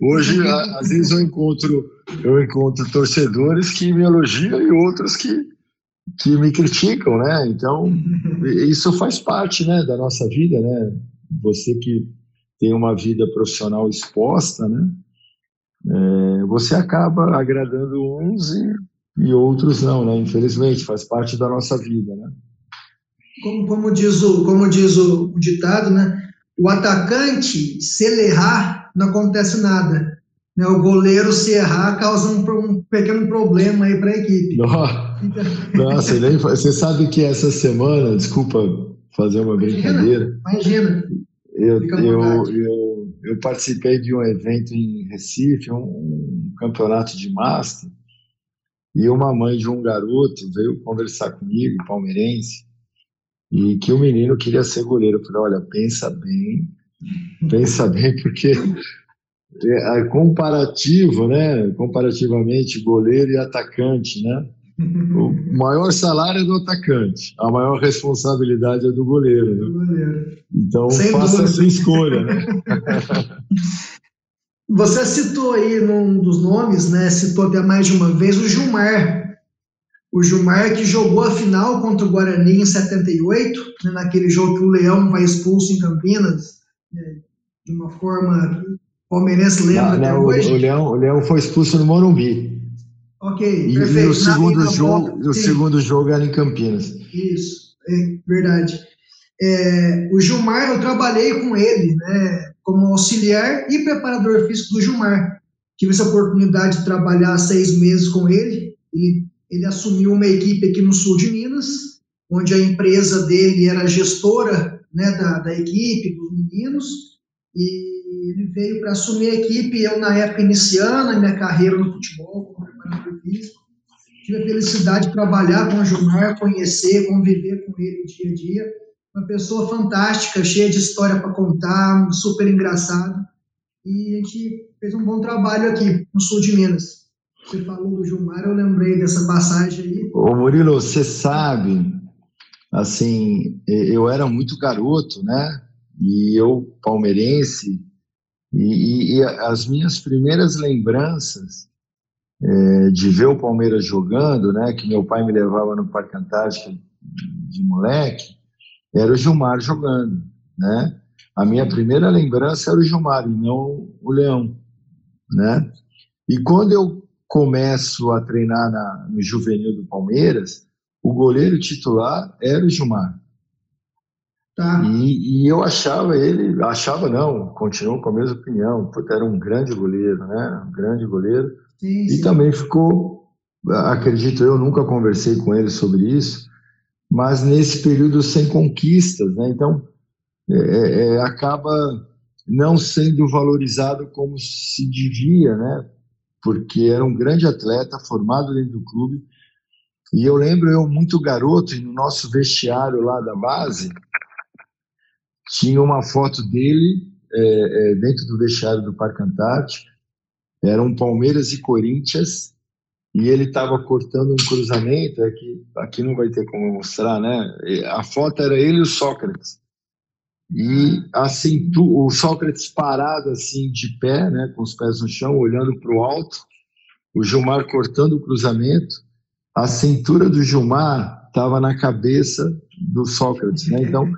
Hoje, às vezes eu encontro, eu encontro torcedores que me elogiam e outros que, que me criticam, né? Então, isso faz parte, né, da nossa vida, né? Você que tem uma vida profissional exposta, né? É, você acaba agradando uns e, e outros não, né? Infelizmente, faz parte da nossa vida, né? como, como diz, o, como diz o, o ditado, né? O atacante, se ele errar, não acontece nada. Né? O goleiro, se errar, causa um, um pequeno problema aí para a equipe. Nossa, você sabe que essa semana, desculpa fazer uma imagina, brincadeira. Imagina. Eu, eu, eu, eu, participei de um evento em Recife, um, um campeonato de Master, e uma mãe de um garoto veio conversar comigo, palmeirense, e que o menino queria ser goleiro. Eu falei, olha, pensa bem, pensa bem, porque é, é comparativo, né? Comparativamente, goleiro e atacante, né? O maior salário é do atacante, a maior responsabilidade é do goleiro. Né? Do goleiro. Então, Sem faça dúvida. a sua escolha. Né? Você citou aí num dos nomes, né? Citou até mais de uma vez o Gilmar, o Gilmar que jogou a final contra o Guarani em 78, né, naquele jogo que o Leão vai expulso em Campinas, né, de uma forma palmeirense lembra não, não, hoje. O, Leão, o Leão foi expulso no Morumbi. Ok, e, perfeito. E o segundo, jogo, volta, o segundo jogo era em Campinas. Isso, é verdade. É, o Gilmar, eu trabalhei com ele, né, como auxiliar e preparador físico do Gilmar. Tive essa oportunidade de trabalhar seis meses com ele. Ele ele assumiu uma equipe aqui no sul de Minas, onde a empresa dele era gestora né, da, da equipe, dos meninos, e ele veio para assumir a equipe, eu na época iniciando a minha carreira no futebol, como tive a felicidade de trabalhar com o Gilmar, conhecer, conviver com ele dia a dia, uma pessoa fantástica, cheia de história para contar, super engraçado, e a gente fez um bom trabalho aqui no sul de Minas. Você falou do Gilmar, eu lembrei dessa passagem aí. Ô Murilo, você sabe, assim, eu era muito garoto, né? E eu, palmeirense, e, e, e as minhas primeiras lembranças é, de ver o Palmeiras jogando, né? Que meu pai me levava no Parque Antártico de moleque, era o Gilmar jogando, né? A minha primeira lembrança era o Gilmar e não o Leão, né? E quando eu começo a treinar na, no juvenil do Palmeiras, o goleiro titular era o Gilmar. Tá. E, e, eu achava ele, achava não, continuo com a mesma opinião, porque era um grande goleiro, né? Um grande goleiro. Sim, e sim. também ficou, acredito eu, nunca conversei com ele sobre isso, mas nesse período sem conquistas, né? Então, é, é, é acaba não sendo valorizado como se devia, né? Porque era um grande atleta formado dentro do clube. E eu lembro eu muito garoto e no nosso vestiário lá da base tinha uma foto dele é, é, dentro do vestiário do Parque Antártico. Eram Palmeiras e Corinthians e ele estava cortando um cruzamento. Aqui, é aqui não vai ter como mostrar, né? A foto era ele e o Sócrates e assim o Sócrates parado assim de pé, né, com os pés no chão, olhando para o alto, o Gilmar cortando o cruzamento, a cintura do Gilmar estava na cabeça do Sócrates, né? Então,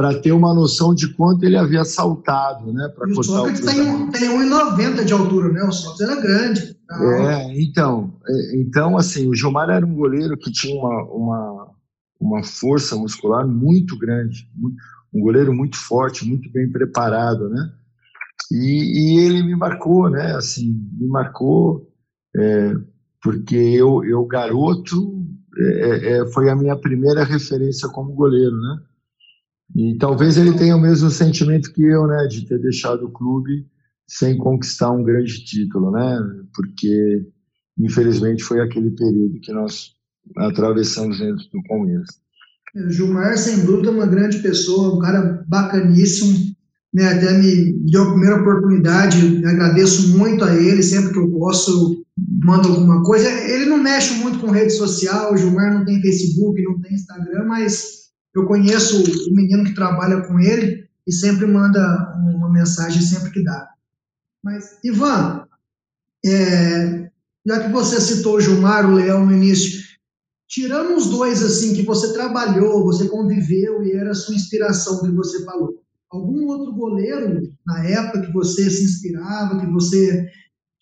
para ter uma noção de quanto ele havia saltado, né, para o Sócrates tem, tem 1,90 de altura, né? O Sócrates era grande. É, então, é, então assim, o Gilmar era um goleiro que tinha uma, uma, uma força muscular muito grande, um goleiro muito forte, muito bem preparado, né? E, e ele me marcou, né? Assim, me marcou é, porque eu, eu garoto, é, é, foi a minha primeira referência como goleiro, né? E talvez ele tenha o mesmo sentimento que eu, né? De ter deixado o clube sem conquistar um grande título, né? Porque infelizmente foi aquele período que nós atravessamos dentro do Palmeiras. O Gilmar, sem dúvida, é uma grande pessoa, um cara bacaníssimo, né, até me deu a primeira oportunidade, agradeço muito a ele, sempre que eu posso, mando alguma coisa. Ele não mexe muito com rede social, o Gilmar não tem Facebook, não tem Instagram, mas eu conheço o menino que trabalha com ele e sempre manda uma mensagem sempre que dá. Mas, Ivan, é, já que você citou o Gilmar, o Leão no início, Tirando os dois assim que você trabalhou, você conviveu e era a sua inspiração que você falou. Algum outro goleiro na época que você se inspirava, que você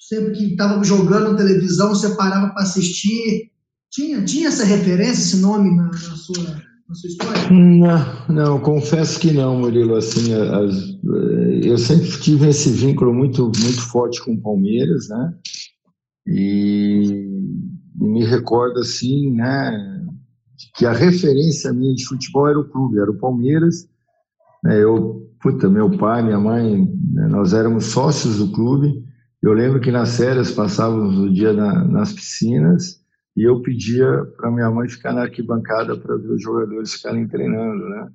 sempre que estava jogando televisão, você parava para assistir? Tinha, tinha essa referência, esse nome na, na, sua, na sua história? Não, não, confesso que não, Murilo. Assim, as, eu sempre tive esse vínculo muito, muito forte com o Palmeiras, né? E me recordo assim, né, que a referência minha de futebol era o clube, era o Palmeiras. Né, eu, puta, meu pai, minha mãe, né, nós éramos sócios do clube. Eu lembro que nas férias passávamos o dia na, nas piscinas e eu pedia para minha mãe ficar na arquibancada para ver os jogadores ficarem treinando, né?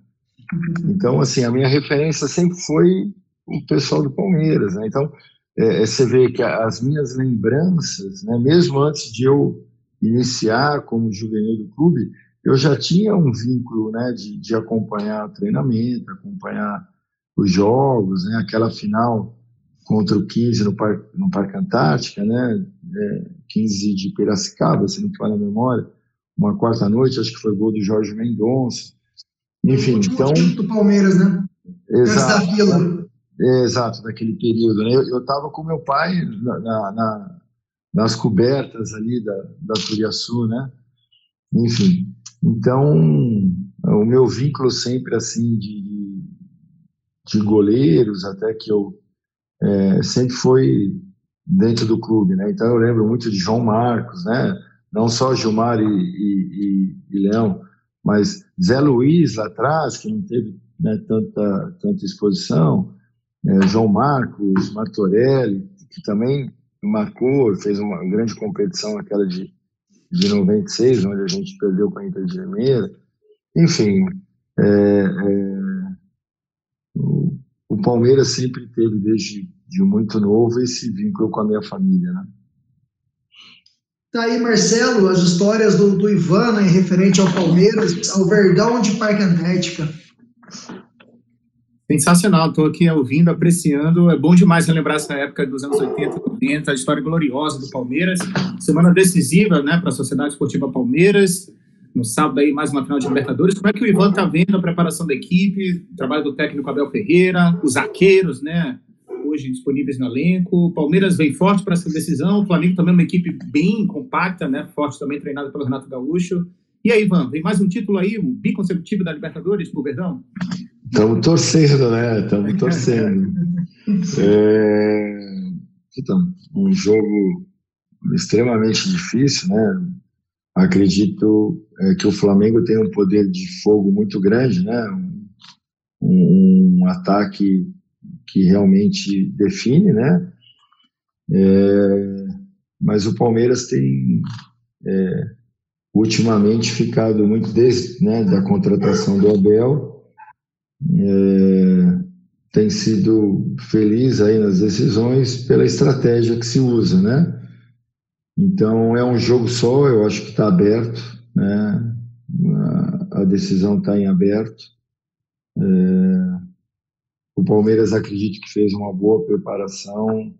Então, assim, a minha referência sempre foi o pessoal do Palmeiras, né? Então, é, é você vê que as minhas lembranças, né, mesmo antes de eu iniciar como juvenil do clube, eu já tinha um vínculo né, de, de acompanhar o treinamento, acompanhar os jogos, né, aquela final contra o 15 no, par, no Parque Antártica, né, é, 15 de Piracicaba, se não me falha a memória, uma quarta noite, acho que foi gol do Jorge Mendonça. Enfim, então. do Palmeiras, né? Exato. Da Vila. É, exato, daquele período. Né? Eu estava com meu pai na, na, nas cobertas ali da, da Turiaçu, né? Enfim, então o meu vínculo sempre assim de, de goleiros, até que eu é, sempre foi dentro do clube, né? Então eu lembro muito de João Marcos, né? Não só Gilmar e, e, e, e Leão, mas Zé Luiz lá atrás, que não teve né, tanta, tanta exposição, é, João Marcos, Martorelli, que também marcou, fez uma grande competição, aquela de, de 96, onde a gente perdeu para a Inter de Limeira. Enfim, é, é, o, o, Palmeiras sempre teve, desde de muito novo, esse vínculo com a minha família. Né? Tá aí, Marcelo, as histórias do, do Ivan né, referente ao Palmeiras, ao Verdão de Parque Antártica. Sensacional, estou aqui ouvindo, apreciando. É bom demais relembrar essa época dos anos 80, 90, a história gloriosa do Palmeiras. Semana decisiva né, para a Sociedade Esportiva Palmeiras. No sábado aí, mais uma final de Libertadores. Como é que o Ivan está vendo a preparação da equipe, o trabalho do técnico Abel Ferreira, os zaqueiros, né? Hoje disponíveis no elenco. Palmeiras vem forte para essa decisão. O Flamengo também é uma equipe bem compacta, né? Forte também, treinada pelo Renato Gaúcho. E aí, Ivan, vem mais um título aí, o biconsecutivo da Libertadores pro Verdão? Estamos torcendo, né? Estamos torcendo. É, então, um jogo extremamente difícil, né? Acredito é, que o Flamengo tem um poder de fogo muito grande, né? Um, um ataque que realmente define, né? É, mas o Palmeiras tem é, ultimamente ficado muito desde né, da contratação do Abel, é, tem sido feliz aí nas decisões pela estratégia que se usa, né? Então é um jogo só, eu acho que está aberto, né? A, a decisão está em aberto. É, o Palmeiras acredito que fez uma boa preparação.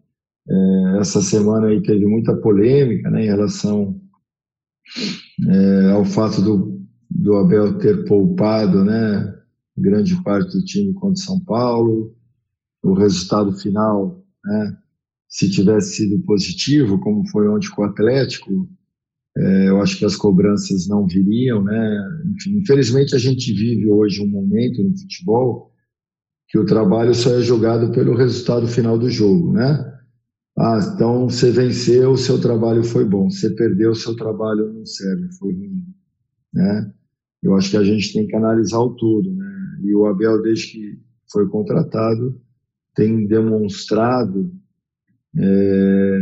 É, essa semana aí teve muita polêmica, né, em relação é, ao fato do, do Abel ter poupado, né, grande parte do time contra São Paulo. O resultado final, né, se tivesse sido positivo, como foi ontem com o Atlético, é, eu acho que as cobranças não viriam, né? Enfim, infelizmente a gente vive hoje um momento no futebol que o trabalho só é jogado pelo resultado final do jogo, né? Ah, então você venceu, o seu trabalho foi bom. Você perdeu, o seu trabalho não serve, foi ruim, né? Eu acho que a gente tem que analisar o todo, né? E o Abel, desde que foi contratado, tem demonstrado é,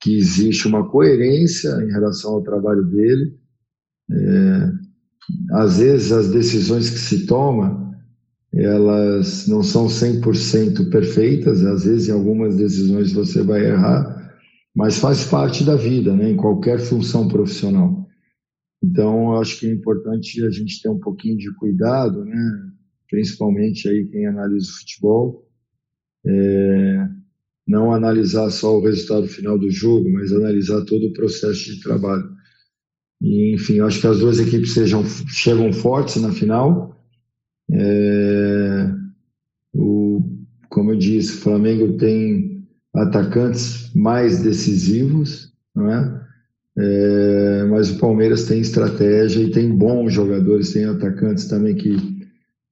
que existe uma coerência em relação ao trabalho dele. É, às vezes as decisões que se toma elas não são 100% perfeitas, às vezes em algumas decisões você vai errar, mas faz parte da vida, né, em qualquer função profissional. Então, acho que é importante a gente ter um pouquinho de cuidado, né, principalmente aí quem analisa o futebol, é, não analisar só o resultado final do jogo, mas analisar todo o processo de trabalho. E, enfim, acho que as duas equipes sejam, chegam fortes na final. É, como eu disse, o Flamengo tem atacantes mais decisivos, não é? é? mas o Palmeiras tem estratégia e tem bons jogadores, tem atacantes também que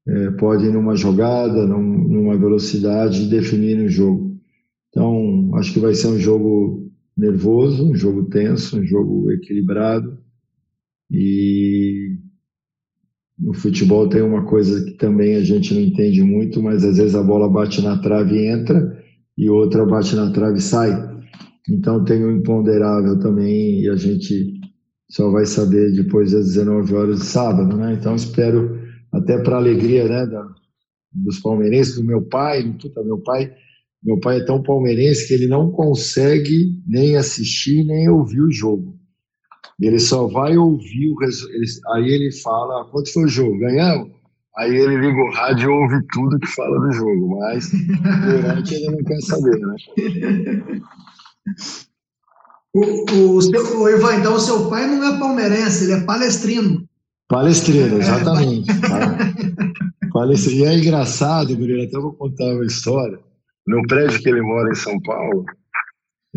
é, podem, numa jogada, num, numa velocidade, definir o jogo. Então, acho que vai ser um jogo nervoso, um jogo tenso, um jogo equilibrado. E no futebol tem uma coisa que também a gente não entende muito, mas às vezes a bola bate na trave e entra, e outra bate na trave e sai. Então tem um imponderável também, e a gente só vai saber depois das 19 horas de sábado, né? Então espero, até para alegria né, da, dos palmeirenses, do meu pai, puta, meu pai meu pai é tão palmeirense que ele não consegue nem assistir nem ouvir o jogo. Ele só vai ouvir o resultado. Aí ele fala: quanto foi o jogo? Ganhamos? Aí ele liga o rádio e ouve tudo que fala do jogo, mas durante ele não quer saber, né? O, o, seu, o Ivan, então o seu pai não é palmeirense, ele é palestrino. Palestrino, é, exatamente. É, palestrino. E é engraçado, Bruno, até vou contar uma história no prédio que ele mora em São Paulo,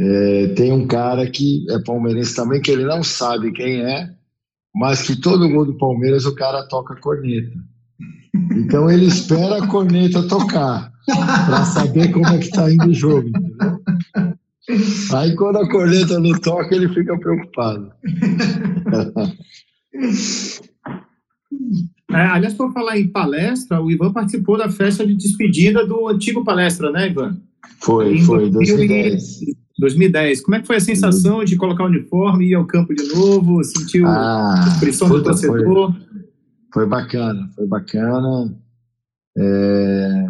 é, tem um cara que é palmeirense também, que ele não sabe quem é, mas que todo gol do Palmeiras o cara toca corneta. Então ele espera a corneta tocar para saber como é que está indo o jogo. Entendeu? Aí quando a corneta não toca, ele fica preocupado. É, aliás, por falar em palestra, o Ivan participou da festa de despedida do antigo palestra, né, Ivan? Foi, em foi, 2010. 2010. Como é que foi a sensação uhum. de colocar o uniforme e ir ao campo de novo? Sentiu ah, a pressão do torcedor? Foi, foi, bacana, foi bacana. É,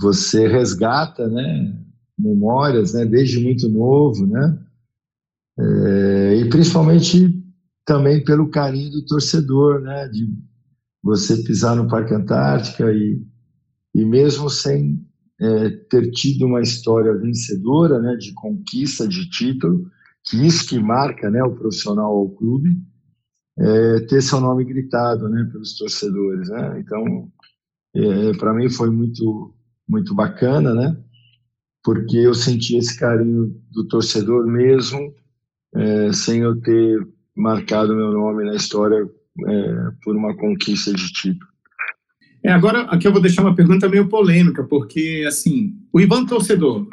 você resgata, né, memórias, né, desde muito novo, né, é, e principalmente também pelo carinho do torcedor, né, de você pisar no Parque Antártica e, e mesmo sem é, ter tido uma história vencedora, né, de conquista de título, que isso que marca, né, o profissional ao clube, é, ter seu nome gritado, né, pelos torcedores, né? Então, é, para mim foi muito muito bacana, né? Porque eu senti esse carinho do torcedor mesmo, é, sem eu ter marcado meu nome na história é, por uma conquista de título. É, agora aqui eu vou deixar uma pergunta meio polêmica, porque assim, o Ivan torcedor,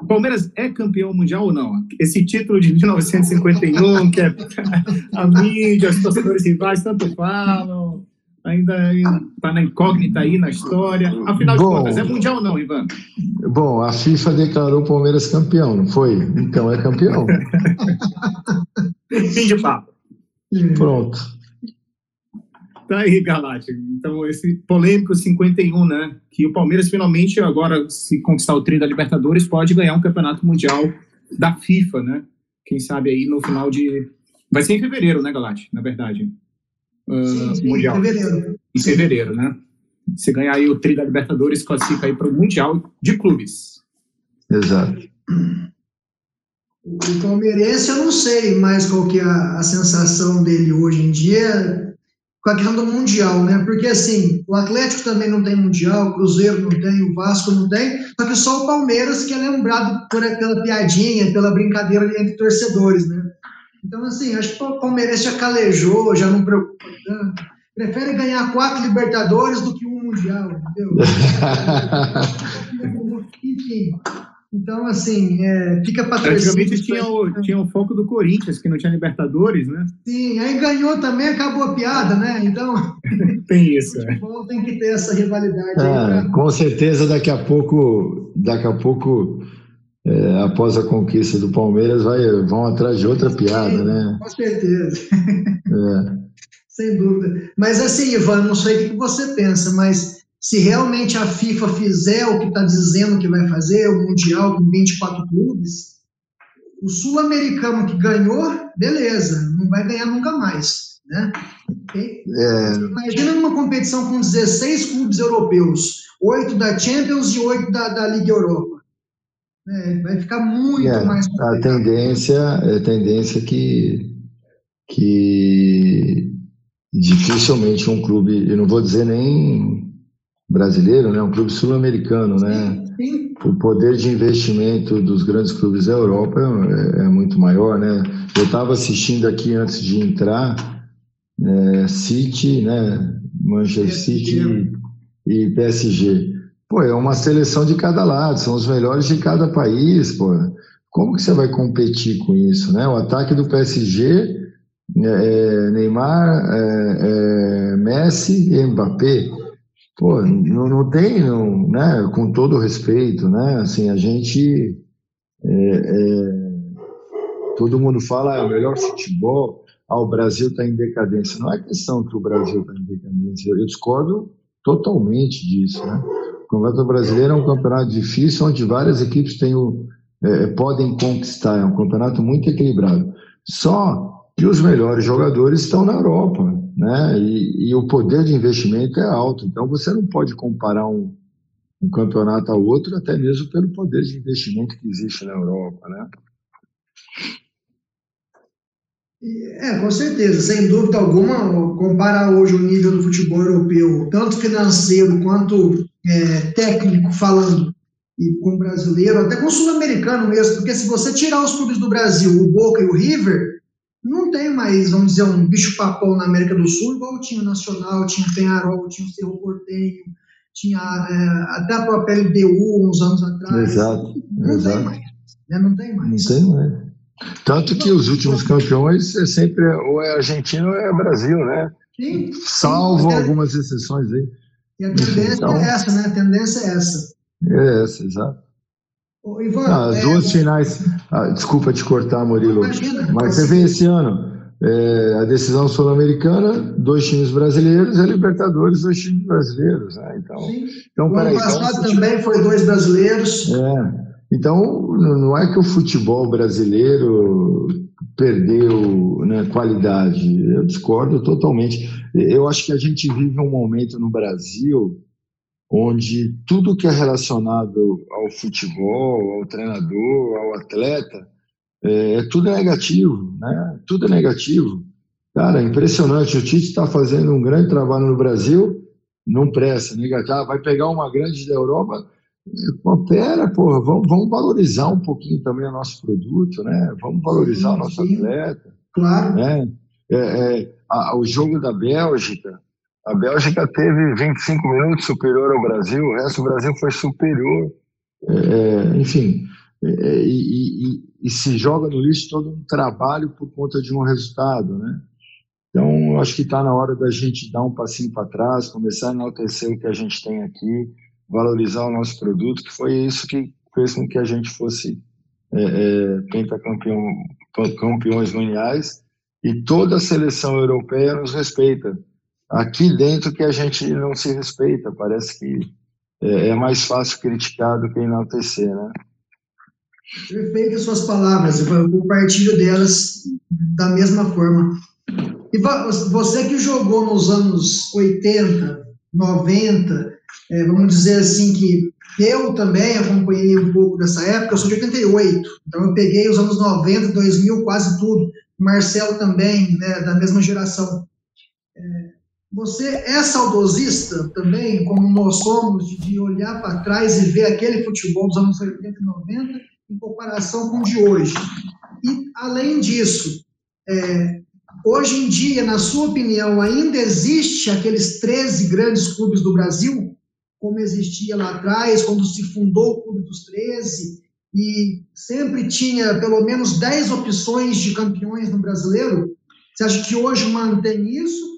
o Palmeiras é campeão mundial ou não? Esse título de 1951, que é a mídia, os torcedores rivais tanto falam, ainda está na incógnita aí na história. Afinal bom, de contas, é mundial ou não, Ivan? Bom, a FIFA declarou o Palmeiras campeão, não foi? Então é campeão. Fim de papo. Pronto. Tá aí, Galáctico. Então, esse polêmico 51, né? Que o Palmeiras finalmente, agora, se conquistar o tri da Libertadores, pode ganhar um campeonato mundial da FIFA, né? Quem sabe aí no final de. Vai ser em fevereiro, né, Galáctico? Na verdade. Uh, sim, sim, mundial. Em fevereiro. Em fevereiro, né? Você ganhar aí o tri da Libertadores, classifica aí para o Mundial de Clubes. Exato. O palmeirense eu não sei mais qual que é a, a sensação dele hoje em dia com a questão do Mundial, né? Porque assim, o Atlético também não tem Mundial, o Cruzeiro não tem, o Vasco não tem, só que só o Palmeiras que é lembrado por, pela piadinha, pela brincadeira entre torcedores, né? Então, assim, acho que o Palmeiras já calejou, já não preocupa tanto. Prefere ganhar quatro Libertadores do que um Mundial, entendeu? Enfim, então, assim, é, fica para Praticamente tinha o, tinha o foco do Corinthians, que não tinha Libertadores, né? Sim, aí ganhou também, acabou a piada, né? Então. tem isso. É. Tem que ter essa rivalidade. É, pra... Com certeza, daqui a pouco, daqui a pouco é, após a conquista do Palmeiras, vai, vão atrás de outra piada, Sim, né? Com certeza. É. Sem dúvida. Mas assim, Ivan, não sei o que você pensa, mas se realmente a FIFA fizer o que está dizendo que vai fazer, o Mundial com 24 clubes, o sul-americano que ganhou, beleza, não vai ganhar nunca mais. Né? É... Imagina numa competição com 16 clubes europeus, 8 da Champions e 8 da, da Liga Europa. É, vai ficar muito é, mais complicado. A tendência, é a tendência que, que dificilmente um clube, eu não vou dizer nem brasileiro, né? Um clube sul-americano, né? Sim. O poder de investimento dos grandes clubes da Europa é, é muito maior, né? Eu estava assistindo aqui antes de entrar é, City, né? Manchester City e, e PSG. Pô, é uma seleção de cada lado, são os melhores de cada país, pô. Como que você vai competir com isso, né? O ataque do PSG é, é Neymar, é, é Messi e Mbappé pô, não, não tem, não, né, com todo respeito, né, assim, a gente, é, é, todo mundo fala, é o melhor futebol, ah, o Brasil está em decadência. Não é questão que o Brasil está em decadência, eu discordo totalmente disso, né. O Campeonato Brasileiro é um campeonato difícil, onde várias equipes têm o, é, podem conquistar, é um campeonato muito equilibrado. Só que os melhores jogadores estão na Europa, né? E, e, o poder de investimento é alto. Então você não pode comparar um, um campeonato ao outro, até mesmo pelo poder de investimento que existe na Europa, né? É, com certeza, sem dúvida alguma, comparar hoje o nível do futebol europeu, tanto financeiro quanto é, técnico falando, e com o brasileiro, até com o sul-americano mesmo, porque se você tirar os clubes do Brasil, o Boca e o River, tem mais, vamos dizer, um bicho-papão na América do Sul, igual tinha o Nacional, tinha o Penharol, tinha o Cerro Porteño, tinha é, até a própria LDU uns anos atrás. Exato. Não exato. tem mais. Né? Não tem mais. Não tem mais. Tanto que os últimos campeões é sempre ou é Argentina ou é Brasil, né? Sim, Salvo algumas exceções aí. E a tendência então, é essa, né? A tendência é essa. É essa, exato. Ivan, ah, é... duas finais. Ah, desculpa te cortar, Murilo. Imagina, mas você vê esse ano. É, a decisão sul-americana, dois times brasileiros, e a Libertadores, dois times brasileiros. Né? Então, Sim. então, o ano passado então, também foi dois brasileiros. É. Então, não é que o futebol brasileiro perdeu né, qualidade. Eu discordo totalmente. Eu acho que a gente vive um momento no Brasil onde tudo que é relacionado ao futebol, ao treinador, ao atleta, é, é tudo negativo, né? Tudo é negativo. Cara, é impressionante. O Tite está fazendo um grande trabalho no Brasil, não presta, negativo. Ah, vai pegar uma grande da Europa. Pô, pera, porra, vamos, vamos valorizar um pouquinho também o nosso produto, né? Vamos valorizar sim, o nosso sim. atleta. Claro. Né? É, é, a, o jogo da Bélgica, a Bélgica teve 25 minutos superior ao Brasil, o resto do Brasil foi superior. É, enfim, é, é, e, e, e, se joga no lixo todo um trabalho por conta de um resultado, né? Então, acho que está na hora da gente dar um passinho para trás, começar a enaltecer o que a gente tem aqui, valorizar o nosso produto, que foi isso que fez com que a gente fosse é, é, pentacampeão, campeões mundiais, e toda a seleção europeia nos respeita. Aqui dentro que a gente não se respeita, parece que é, é mais fácil criticar do que enaltecer, né? Perfeitas suas palavras, eu compartilho delas da mesma forma. E você que jogou nos anos 80, 90, é, vamos dizer assim que eu também acompanhei um pouco dessa época, eu sou de 88, então eu peguei os anos 90, 2000, quase tudo. Marcelo também, né, da mesma geração. É, você é saudosista também, como nós somos, de olhar para trás e ver aquele futebol dos anos 80 e 90 em comparação com o de hoje? E, além disso, é, hoje em dia, na sua opinião, ainda existe aqueles 13 grandes clubes do Brasil, como existia lá atrás, quando se fundou o Clube dos 13, e sempre tinha pelo menos 10 opções de campeões no brasileiro? Você acha que hoje mantém isso?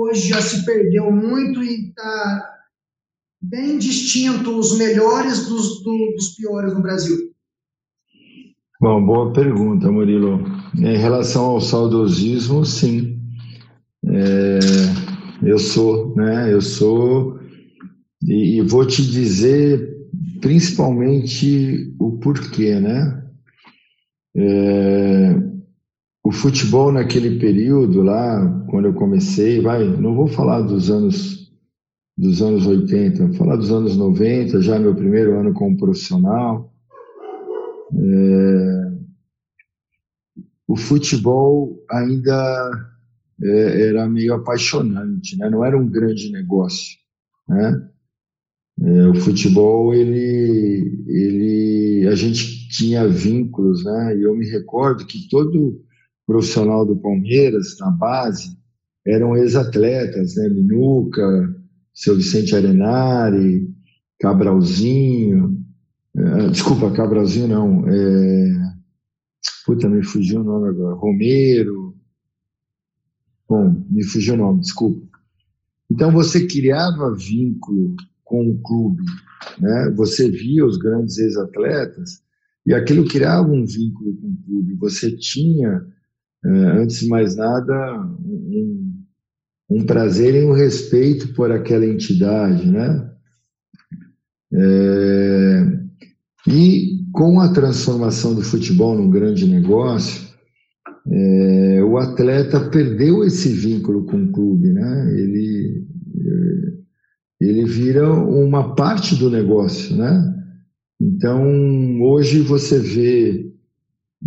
Hoje já se perdeu muito e está bem distinto os melhores dos, do, dos piores no Brasil? Bom, boa pergunta, Murilo. Em relação ao saudosismo, sim. É, eu sou, né? Eu sou, e, e vou te dizer principalmente o porquê, né? É, o futebol naquele período lá, quando eu comecei, vai, não vou falar dos anos dos anos 80, vou falar dos anos 90, já meu primeiro ano como profissional. É, o futebol ainda é, era meio apaixonante, né? não era um grande negócio. Né? É, o futebol, ele, ele, a gente tinha vínculos, né? e eu me recordo que todo profissional do Palmeiras, na base, eram ex-atletas, né? Minuca, seu Vicente Arenari, Cabralzinho, é, desculpa, Cabralzinho não, é, puta, me fugiu o nome agora, Romero, bom, me fugiu o nome, desculpa. Então você criava vínculo com o clube, né? Você via os grandes ex-atletas e aquilo criava um vínculo com o clube. Você tinha antes de mais nada, um, um prazer e um respeito por aquela entidade, né? É, e com a transformação do futebol num grande negócio, é, o atleta perdeu esse vínculo com o clube, né? Ele, é, ele vira uma parte do negócio, né? Então, hoje você vê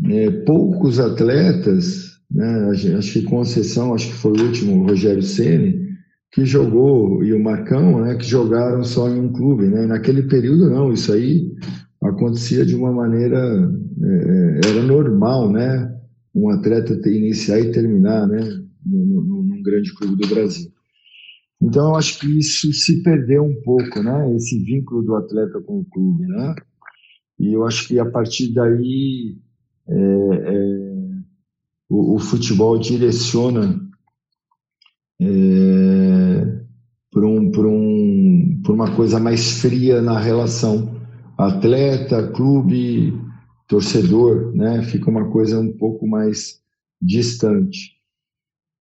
é, poucos atletas, né, acho que com exceção, acho que foi o último, o Rogério Ceni, que jogou, e o Marcão, né, que jogaram só em um clube. Né? Naquele período, não, isso aí acontecia de uma maneira, é, era normal, né? Um atleta iniciar e terminar, né? Num, num grande clube do Brasil. Então, eu acho que isso se perdeu um pouco, né? Esse vínculo do atleta com o clube, né? E eu acho que a partir daí é, é, o, o, futebol direciona é, para um, um, uma coisa mais fria na relação atleta, clube, torcedor, né? Fica uma coisa um pouco mais distante.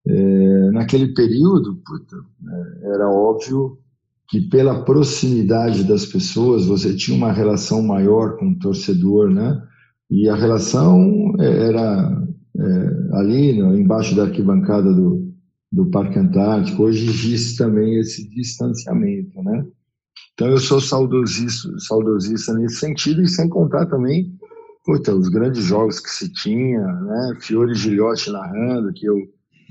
É, naquele período, puta, é, era óbvio que pela proximidade das pessoas você tinha uma relação maior com o torcedor, né? E a relação é, era é, ali, no, embaixo da arquibancada do, do Parque Antártico. Hoje existe também esse distanciamento, né? Então eu sou saudosista, saudosista nesse sentido e sem contar também puta, os grandes jogos que se tinha, né? Fiore Gilhote narrando, que eu,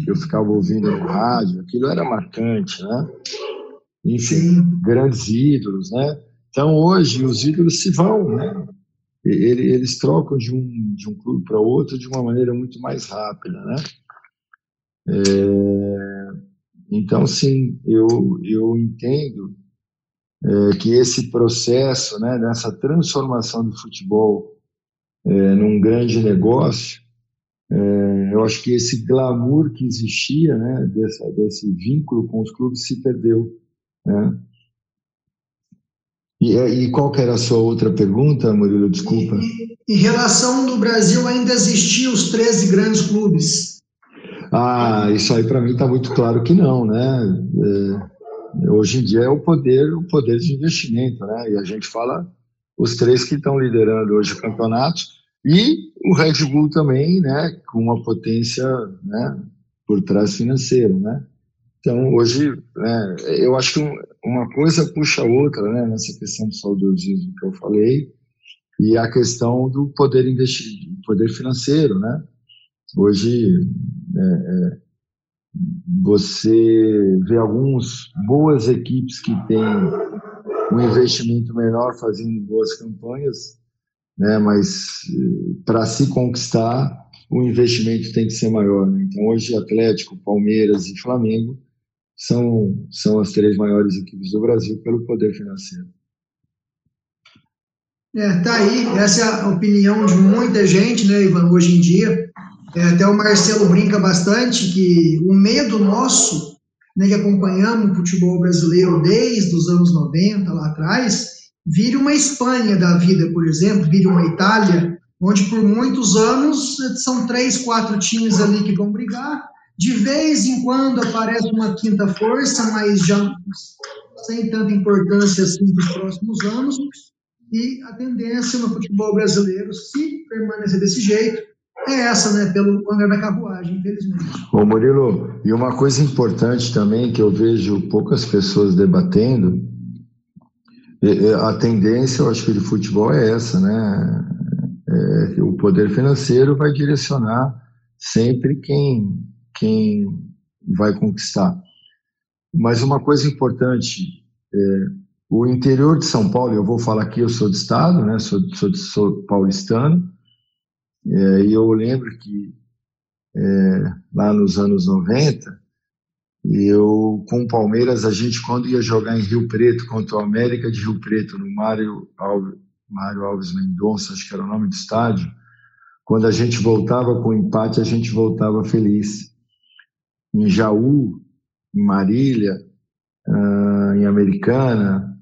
eu ficava ouvindo no rádio, aquilo era marcante, né? Enfim, grandes ídolos, né? Então hoje os ídolos se vão, né? Eles trocam de um, de um clube para outro de uma maneira muito mais rápida, né? É, então, sim, eu, eu entendo é, que esse processo, né, nessa transformação do futebol é, num grande negócio, É, eu acho que esse glamour que existia, né, desse, desse vínculo com os clubes se perdeu, né? E, e qual que era a sua outra pergunta, Murilo? Desculpa. Em relação do Brasil, ainda existiam os 13 grandes clubes? Ah, isso aí para mim está muito claro que não, né? É, hoje em dia é o poder, o poder de investimento, né? E a gente fala os três que estão liderando hoje o campeonato e o Red Bull também, né? Com uma potência, né? Por trás financeiro, né? Então hoje, né? Eu acho que uma coisa puxa a outra, né? Nessa questão do saudosismo que eu falei e a questão do poder investir, poder financeiro, né? Hoje é, é, você vê algumas boas equipes que têm um investimento menor fazendo boas campanhas, né? Mas eh, para se conquistar o investimento tem que ser maior. Né? Então hoje Atlético, Palmeiras e Flamengo são são as três maiores equipes do Brasil pelo poder financeiro. É, tá aí, essa é a opinião de muita gente, né, Ivan, hoje em dia. É, até o Marcelo brinca bastante que o medo nosso, né, que acompanhamos o futebol brasileiro desde os anos 90, lá atrás, vire uma Espanha da vida, por exemplo, vire uma Itália, onde por muitos anos são três, quatro times ali que vão brigar. De vez em quando aparece uma quinta força, mas já sem tanta importância assim nos próximos anos. E a tendência no futebol brasileiro, se permanecer desse jeito, é essa, né? Pelo andar da carruagem, infelizmente. Ô Murilo, e uma coisa importante também que eu vejo poucas pessoas debatendo, a tendência, eu acho que de futebol é essa, né? É, o poder financeiro vai direcionar sempre quem, quem vai conquistar. Mas uma coisa importante, é, o interior de São Paulo, eu vou falar aqui, eu sou de estado, né? Sou, sou, sou paulistano. É, e eu lembro que é, lá nos anos 90, eu com o Palmeiras, a gente quando ia jogar em Rio Preto contra o América de Rio Preto, no Mário Alves, Mário Alves Mendonça, acho que era o nome do estádio, quando a gente voltava com empate, a gente voltava feliz. Em Jaú, em Marília, uh, em Americana,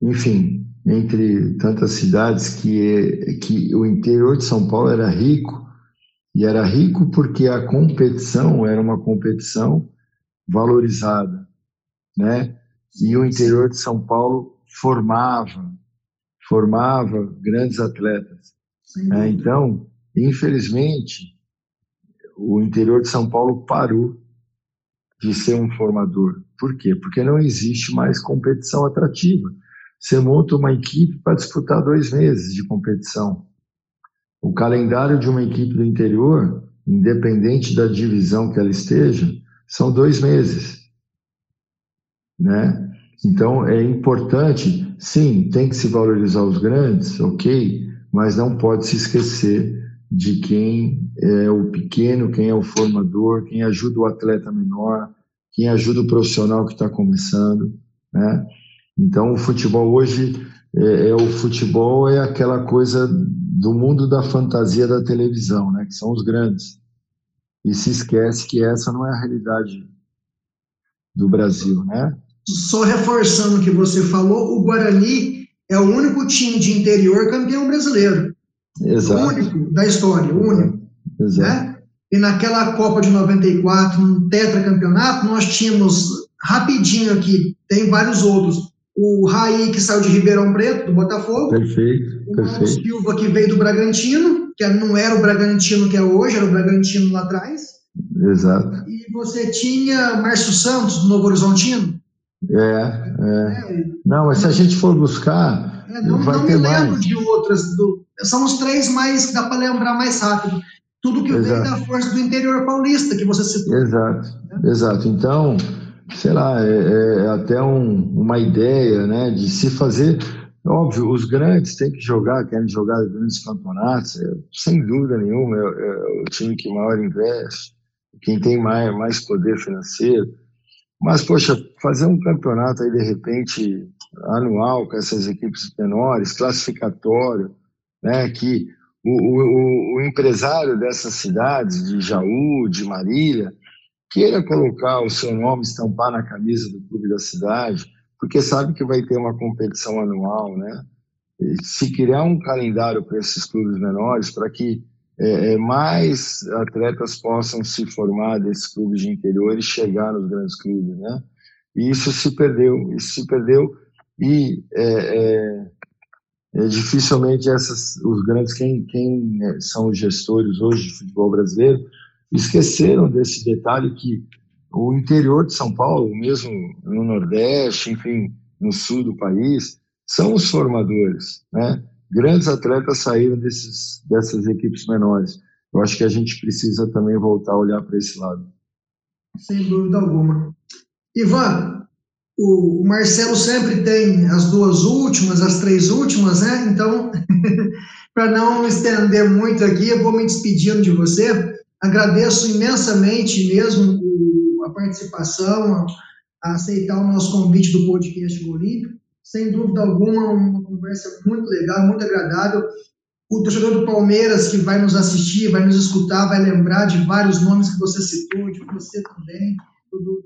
enfim, entre tantas cidades que, que o interior de São Paulo era rico, e era rico porque a competição era uma competição valorizada, né? E o interior de São Paulo formava, formava grandes atletas. Né? Então, infelizmente, o interior de São Paulo parou de ser um formador. Por quê? Porque não existe mais competição atrativa. Você monta uma equipe para disputar dois meses de competição. O calendário de uma equipe do interior, independente da divisão que ela esteja, são dois meses. Né? Então é importante, sim, tem que se valorizar os grandes, ok, mas não pode se esquecer de quem é o pequeno, quem é o formador, quem ajuda o atleta menor, quem ajuda o profissional que está começando, né? Então, o futebol hoje é, é, o futebol é aquela coisa do mundo da fantasia da televisão, né? Que são os grandes. E se esquece que essa não é a realidade do Brasil, né? Só reforçando o que você falou, o Guarani é o único time de interior campeão brasileiro. Exato. O único da história, o único. Exato. Né? E naquela Copa de 94, no tetracampeonato, nós tínhamos rapidinho aqui, tem vários outros o Raí, que saiu de Ribeirão Preto, do Botafogo. Perfeito, o perfeito. Silva, que veio do Bragantino, que não era o Bragantino que é hoje, era o Bragantino lá atrás. Exato. E você tinha Márcio Santos, do Novo Horizontino. É, é. é. Não, mas se a gente for buscar. É, não, não me lembro mais. de outras. Do, são os três mais que dá para lembrar mais rápido. Tudo que Exato. veio da força do interior paulista, que você citou. Exato, né? exato. Então, sei lá, é, é até um, uma ideia, né, de se fazer. Óbvio, os grandes têm que jogar, querem jogar grandes campeonatos, é, sem dúvida nenhuma, é, é, o time que maior investe, quem tem mais, mais poder financeiro. Mas, poxa, fazer um campeonato aí, de repente, anual, com essas equipes menores, classificatório, né, que o, o, o empresário dessas cidades, de Jaú, de Marília, queira colocar o seu nome, estampar na camisa do clube da cidade, porque sabe que vai ter uma competição anual, né? Se criar um calendário para esses clubes menores, para que é, é, mais atletas possam se formar desses clubes de interior e chegar nos grandes clubes, né? E isso se perdeu, isso se perdeu e é, é, é, dificilmente essas, os grandes, quem, quem né, são os gestores hoje de futebol brasileiro, esqueceram desse detalhe que o interior de São Paulo, mesmo no Nordeste, enfim, no sul do país, são os formadores, né? Grandes atletas saíram desses, dessas equipes menores. Eu acho que a gente precisa também voltar a olhar para esse lado. Sem dúvida alguma. Ivan, o Marcelo sempre tem as duas últimas, as três últimas, né? Então, para não estender muito aqui, eu vou me despedindo de você. Agradeço imensamente mesmo a participação, a aceitar o nosso convite do podcast Olímpico. Sem dúvida alguma, uma conversa muito legal, muito agradável. O torcedor do Palmeiras que vai nos assistir, vai nos escutar, vai lembrar de vários nomes que você citou, de você também, do,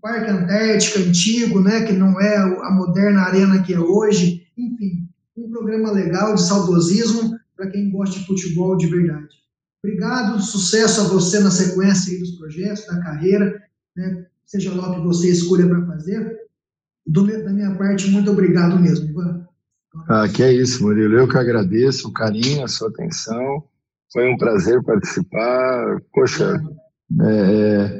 Parque Antártica antigo, né, que não é a moderna arena que é hoje. Enfim, um programa legal de saudosismo para quem gosta de futebol de verdade. Obrigado, sucesso a você na sequência dos projetos, da carreira, né? seja lá o que você escolha para fazer. Do, da minha parte, muito obrigado mesmo, Ivan. Ah, que é isso, Murilo. Eu que agradeço o carinho, a sua atenção. Foi um prazer participar. Poxa, é,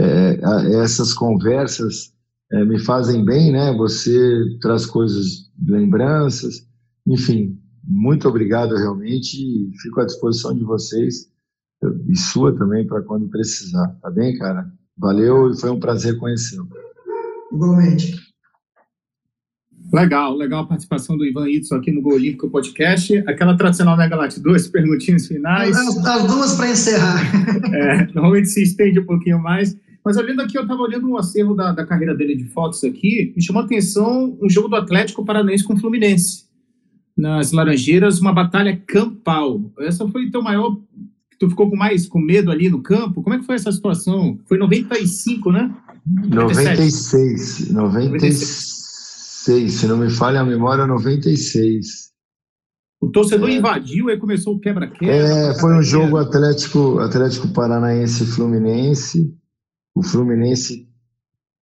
é, essas conversas é, me fazem bem, né? Você traz coisas, lembranças, enfim, muito obrigado realmente. Fico à disposição de vocês e sua também para quando precisar. Tá bem, cara? Valeu e foi um prazer conhecê-lo. Igualmente. Legal, legal a participação do Ivan Itzo aqui no Gol Olímpico Podcast. Aquela tradicional Mega Galat, duas perguntinhas finais. As, as duas para encerrar. É, normalmente se estende um pouquinho mais. Mas olhando aqui, eu estava olhando um acervo da, da carreira dele de fotos aqui, me chamou a atenção um jogo do Atlético Paranaense com o Fluminense nas Laranjeiras, uma batalha campal. Essa foi teu maior. Tu ficou com mais com medo ali no campo? Como é que foi essa situação? Foi 95, né? 96. 96. Se não me falha a memória, 96. O torcedor é. invadiu e começou o quebra-quebra. É, foi um jogo Atlético, Atlético Paranaense Fluminense. O Fluminense,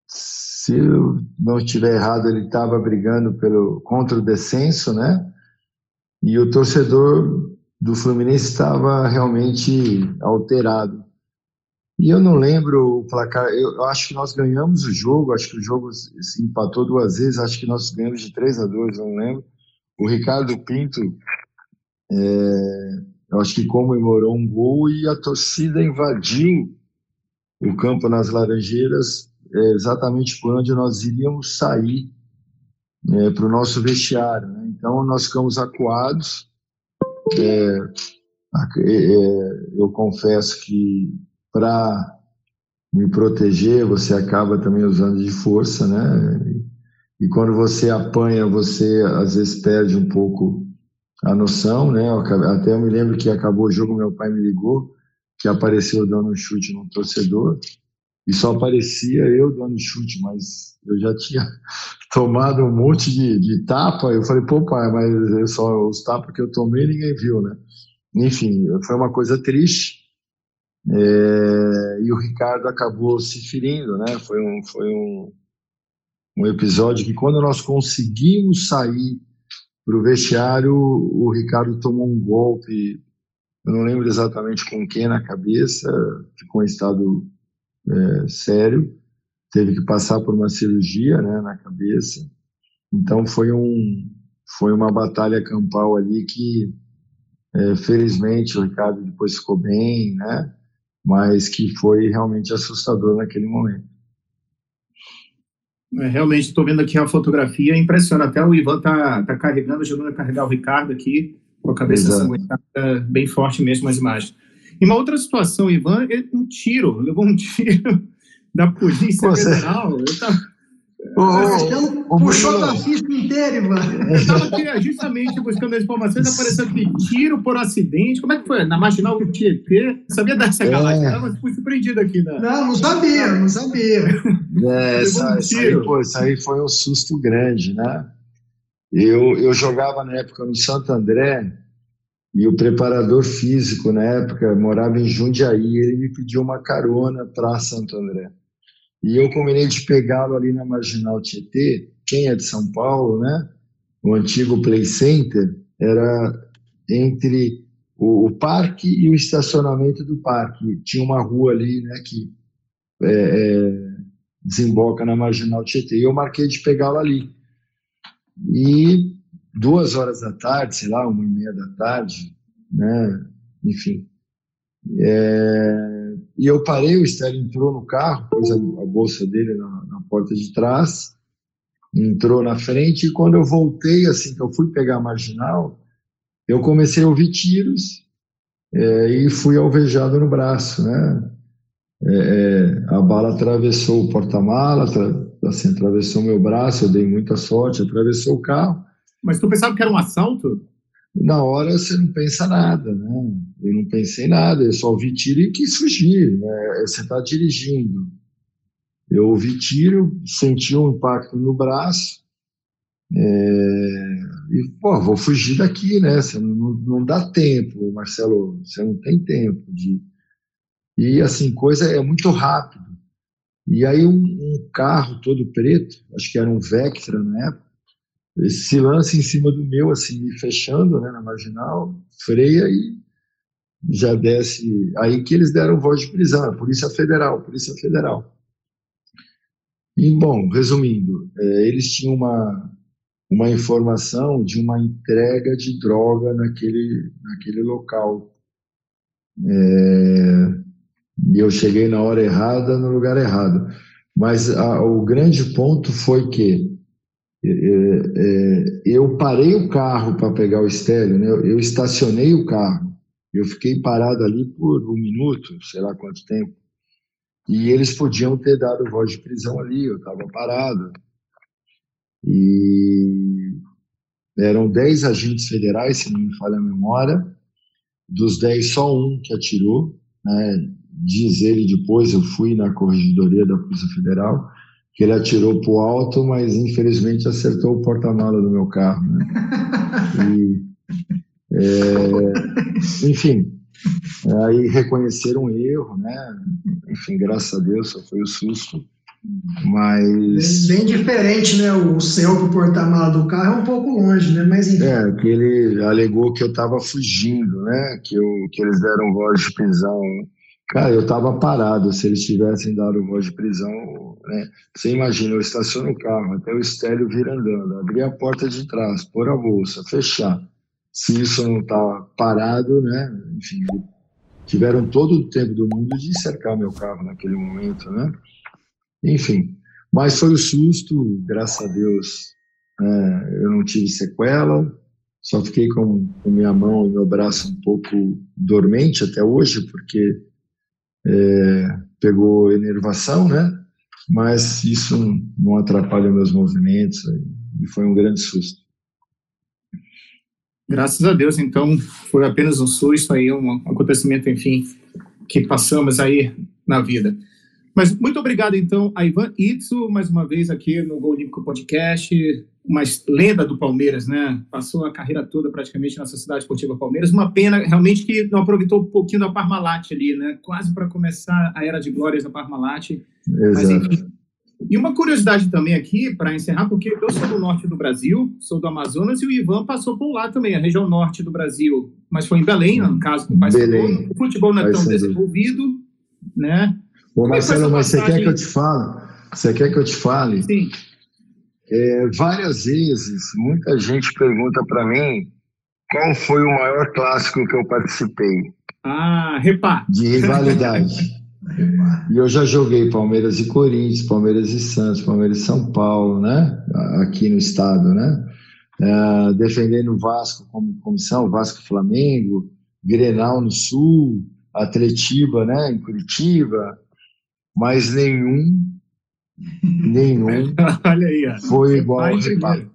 se eu não estiver errado, ele estava brigando pelo, contra o descenso, né? e o torcedor do Fluminense estava realmente alterado. E eu não lembro o placar, eu acho que nós ganhamos o jogo, acho que o jogo se empatou duas vezes, acho que nós ganhamos de 3 a 2, não lembro. O Ricardo Pinto, é, eu acho que comemorou um gol e a torcida invadiu o campo nas Laranjeiras, é, exatamente por onde nós iríamos sair é, para o nosso vestiário. Né? Então, nós ficamos acuados. É, é, eu confesso que para me proteger, você acaba também usando de força, né? E, quando você apanha, você às vezes perde um pouco a noção, né? Até eu me lembro que acabou o jogo, meu pai me ligou, que apareceu dando um chute no torcedor, e só aparecia eu dando chute, mas eu já tinha tomado um monte de, de tapa. Eu falei, pô, pai, mas só os tapas que eu tomei ninguém viu, né? Enfim, foi uma coisa triste. É, e o Ricardo acabou se ferindo, né? Foi um, foi um, um episódio que quando nós conseguimos sair para o vestiário, o Ricardo tomou um golpe, eu não lembro exatamente com quem na cabeça, ficou em estado é, sério, teve que passar por uma cirurgia né, na cabeça. Então foi um foi uma batalha campal ali que é, felizmente o Ricardo depois ficou bem, né? Mas que foi realmente assustador naquele momento. É, realmente estou vendo aqui a fotografia, impressiona até o Ivan tá, tá carregando, ajudando a carregar o Ricardo aqui com a cabeça sanguentada, bem forte mesmo as imagens. E uma outra situação, Ivan, um tiro, levou um tiro da Polícia Pô, Federal. Tava... Oh, oh, puxou a ficha inteira, Ivan. Eu estava aqui justamente buscando as informações, apareceu aqui tiro por acidente. Como é que foi? Na Marginal do Tietê? Sabia dessa é. galera? fui surpreendido aqui. Né? Não, não sabia, não sabia. É, essa, um essa, aí, pô, essa aí foi um susto grande, né? Eu, eu jogava na época no Santo André e o preparador físico na época morava em Jundiaí. Ele me pediu uma carona para Santo André. E eu combinei de pegá-lo ali na Marginal Tietê. Quem é de São Paulo, né? O antigo Play Center era entre o, o parque e o estacionamento do parque. Tinha uma rua ali, né, que é, é, desemboca na Marginal Tietê. E eu marquei de pegá-lo ali. E duas horas da tarde, sei lá, uma e meia da tarde, né? Enfim. É, e eu parei, o Estélio entrou no carro, pôs a, a bolsa dele na, na, porta de trás, entrou na frente, e quando eu voltei, assim, que eu fui pegar a marginal, eu comecei a ouvir tiros é, e fui alvejado no braço, né? É, é a bala atravessou o porta-mala, assim, atravessou meu braço, eu dei muita sorte, atravessou o carro. Mas tu pensava que era um assalto? Na hora você não pensa nada, né? Eu não pensei nada, eu só ouvi tiro e quis fugir, né? Você está dirigindo. Eu ouvi tiro, senti um impacto no braço, é, e, pô, vou fugir daqui, né? Você não, não, não dá tempo, Marcelo, você não tem tempo de. E assim, coisa é muito rápido. E aí um, um, carro todo preto, acho que era um Vectra na época, se lança em cima do meu, assim, me fechando né, na marginal, freia e já desce. Aí que eles deram voz de prisão, Polícia Federal, Polícia Federal. E, bom, resumindo, é, eles tinham uma, uma informação de uma entrega de droga naquele, naquele local. É, e eu cheguei na hora errada, no lugar errado. Mas a, o grande ponto foi que é, é, eu parei o carro para pegar o estéreo, né? eu, estacionei o carro, eu fiquei parado ali por um minuto, sei lá quanto tempo, e eles podiam ter dado voz de prisão ali, eu estava parado. E eram 10 agentes federais, se não me falha a memória, dos 10, só um que atirou, né? Diz ele depois, eu fui na corregedoria da Polícia Federal, que ele atirou para o alto, mas infelizmente acertou o porta-mala do meu carro. Né? E, é, enfim, aí reconheceram um erro, né? Enfim, graças a Deus, só foi o susto. Mas. Bem, bem diferente, né? O céu para o porta-mala do carro é um pouco longe, né? Mas enfim. É, que ele alegou que eu estava fugindo, né? Que, eu, que eles deram voz de prisão Cara, eu estava parado. Se eles tivessem dado voz de prisão, né? Você imagina, eu estaciono o carro, até o estélio vir andando, abrir a porta de trás, pôr a bolsa, fechar. Se isso não está parado, né? Enfim, tiveram todo o tempo do mundo de cercar meu carro naquele momento, né? Enfim, mas foi o susto, graças a Deus, né? eu não tive sequela, só fiquei com, com minha mão e meu braço um pouco dormente até hoje, porque é, pegou enervação, né? Mas isso não atrapalha meus movimentos e foi um grande susto. Graças a Deus, então, foi apenas um susto aí, um acontecimento, enfim, que passamos aí na vida. Mas muito obrigado, então, a Ivan Itzo, mais uma vez aqui no Gol Olímpico Podcast, uma lenda do Palmeiras, né? Passou a carreira toda praticamente na Sociedade Esportiva Palmeiras. Uma pena, realmente, que não aproveitou um pouquinho da Parmalat ali, né? Quase para começar a era de glórias da Parmalat. Mas, enfim. E uma curiosidade também aqui, para encerrar, porque eu sou do norte do Brasil, sou do Amazonas, e o Ivan passou por lá também, a região norte do Brasil. Mas foi em Belém, no caso, com o Belém. O futebol não é tão desenvolvido, né? Ô, Marcelo, mas você quer que eu te fale? Você quer que eu te fale? Sim. É, várias vezes, muita gente pergunta para mim qual foi o maior clássico que eu participei. Ah, repá. De rivalidade. e eu já joguei Palmeiras e Corinthians, Palmeiras e Santos, Palmeiras e São Paulo, né? Aqui no estado, né? É, defendendo o Vasco como comissão, Vasco Flamengo, Grenal no Sul, Atletiba, né? Em Curitiba, mas nenhum nenhum Olha aí, ó. foi igual ao Repá.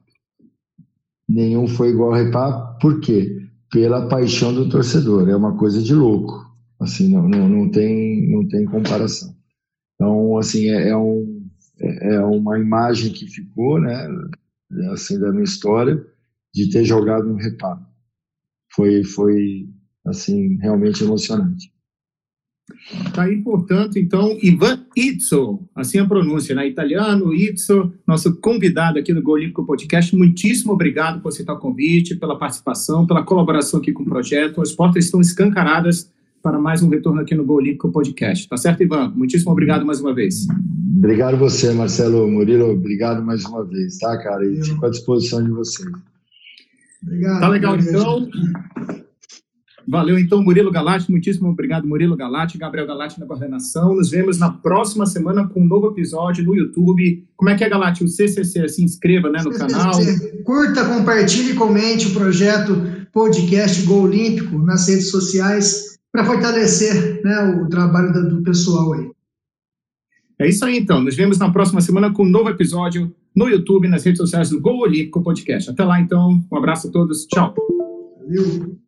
Nenhum foi igual ao Repá, por quê? Pela paixão do torcedor, é uma coisa de louco, assim, não, não, não, tem, não tem comparação. Então, assim, é, é um, é, é uma imagem que ficou, né, assim, da minha história, de ter jogado no Repá. Foi, foi, assim, realmente emocionante. Tá aí, portanto, então, Ivan Itzo, assim a pronúncia, né? Italiano, Itzo, nosso convidado aqui no Gol Olímpico Podcast. Muitíssimo obrigado por aceitar o convite, pela participação, pela colaboração aqui com o projeto. As portas estão escancaradas para mais um retorno aqui no Gol Olímpico Podcast. Tá certo, Ivan? Muitíssimo obrigado mais uma vez. Obrigado você, Marcelo Murilo. Obrigado mais uma vez, tá, cara? E fico à disposição de vocês. Obrigado. Tá legal, então. Valeu, então, Murilo Galati. Muitíssimo obrigado, Murilo Galati, Gabriel Galati na coordenação. Nos vemos na próxima semana com um novo episódio no YouTube. Como é que é, Galati? O CCC, se inscreva né, no CCC. canal. Curta, compartilhe e comente o projeto podcast Gol Olímpico nas redes sociais para fortalecer né, o trabalho do pessoal aí. É isso aí, então. Nos vemos na próxima semana com um novo episódio no YouTube, nas redes sociais do Gol Olímpico Podcast. Até lá, então. Um abraço a todos. Tchau. Valeu.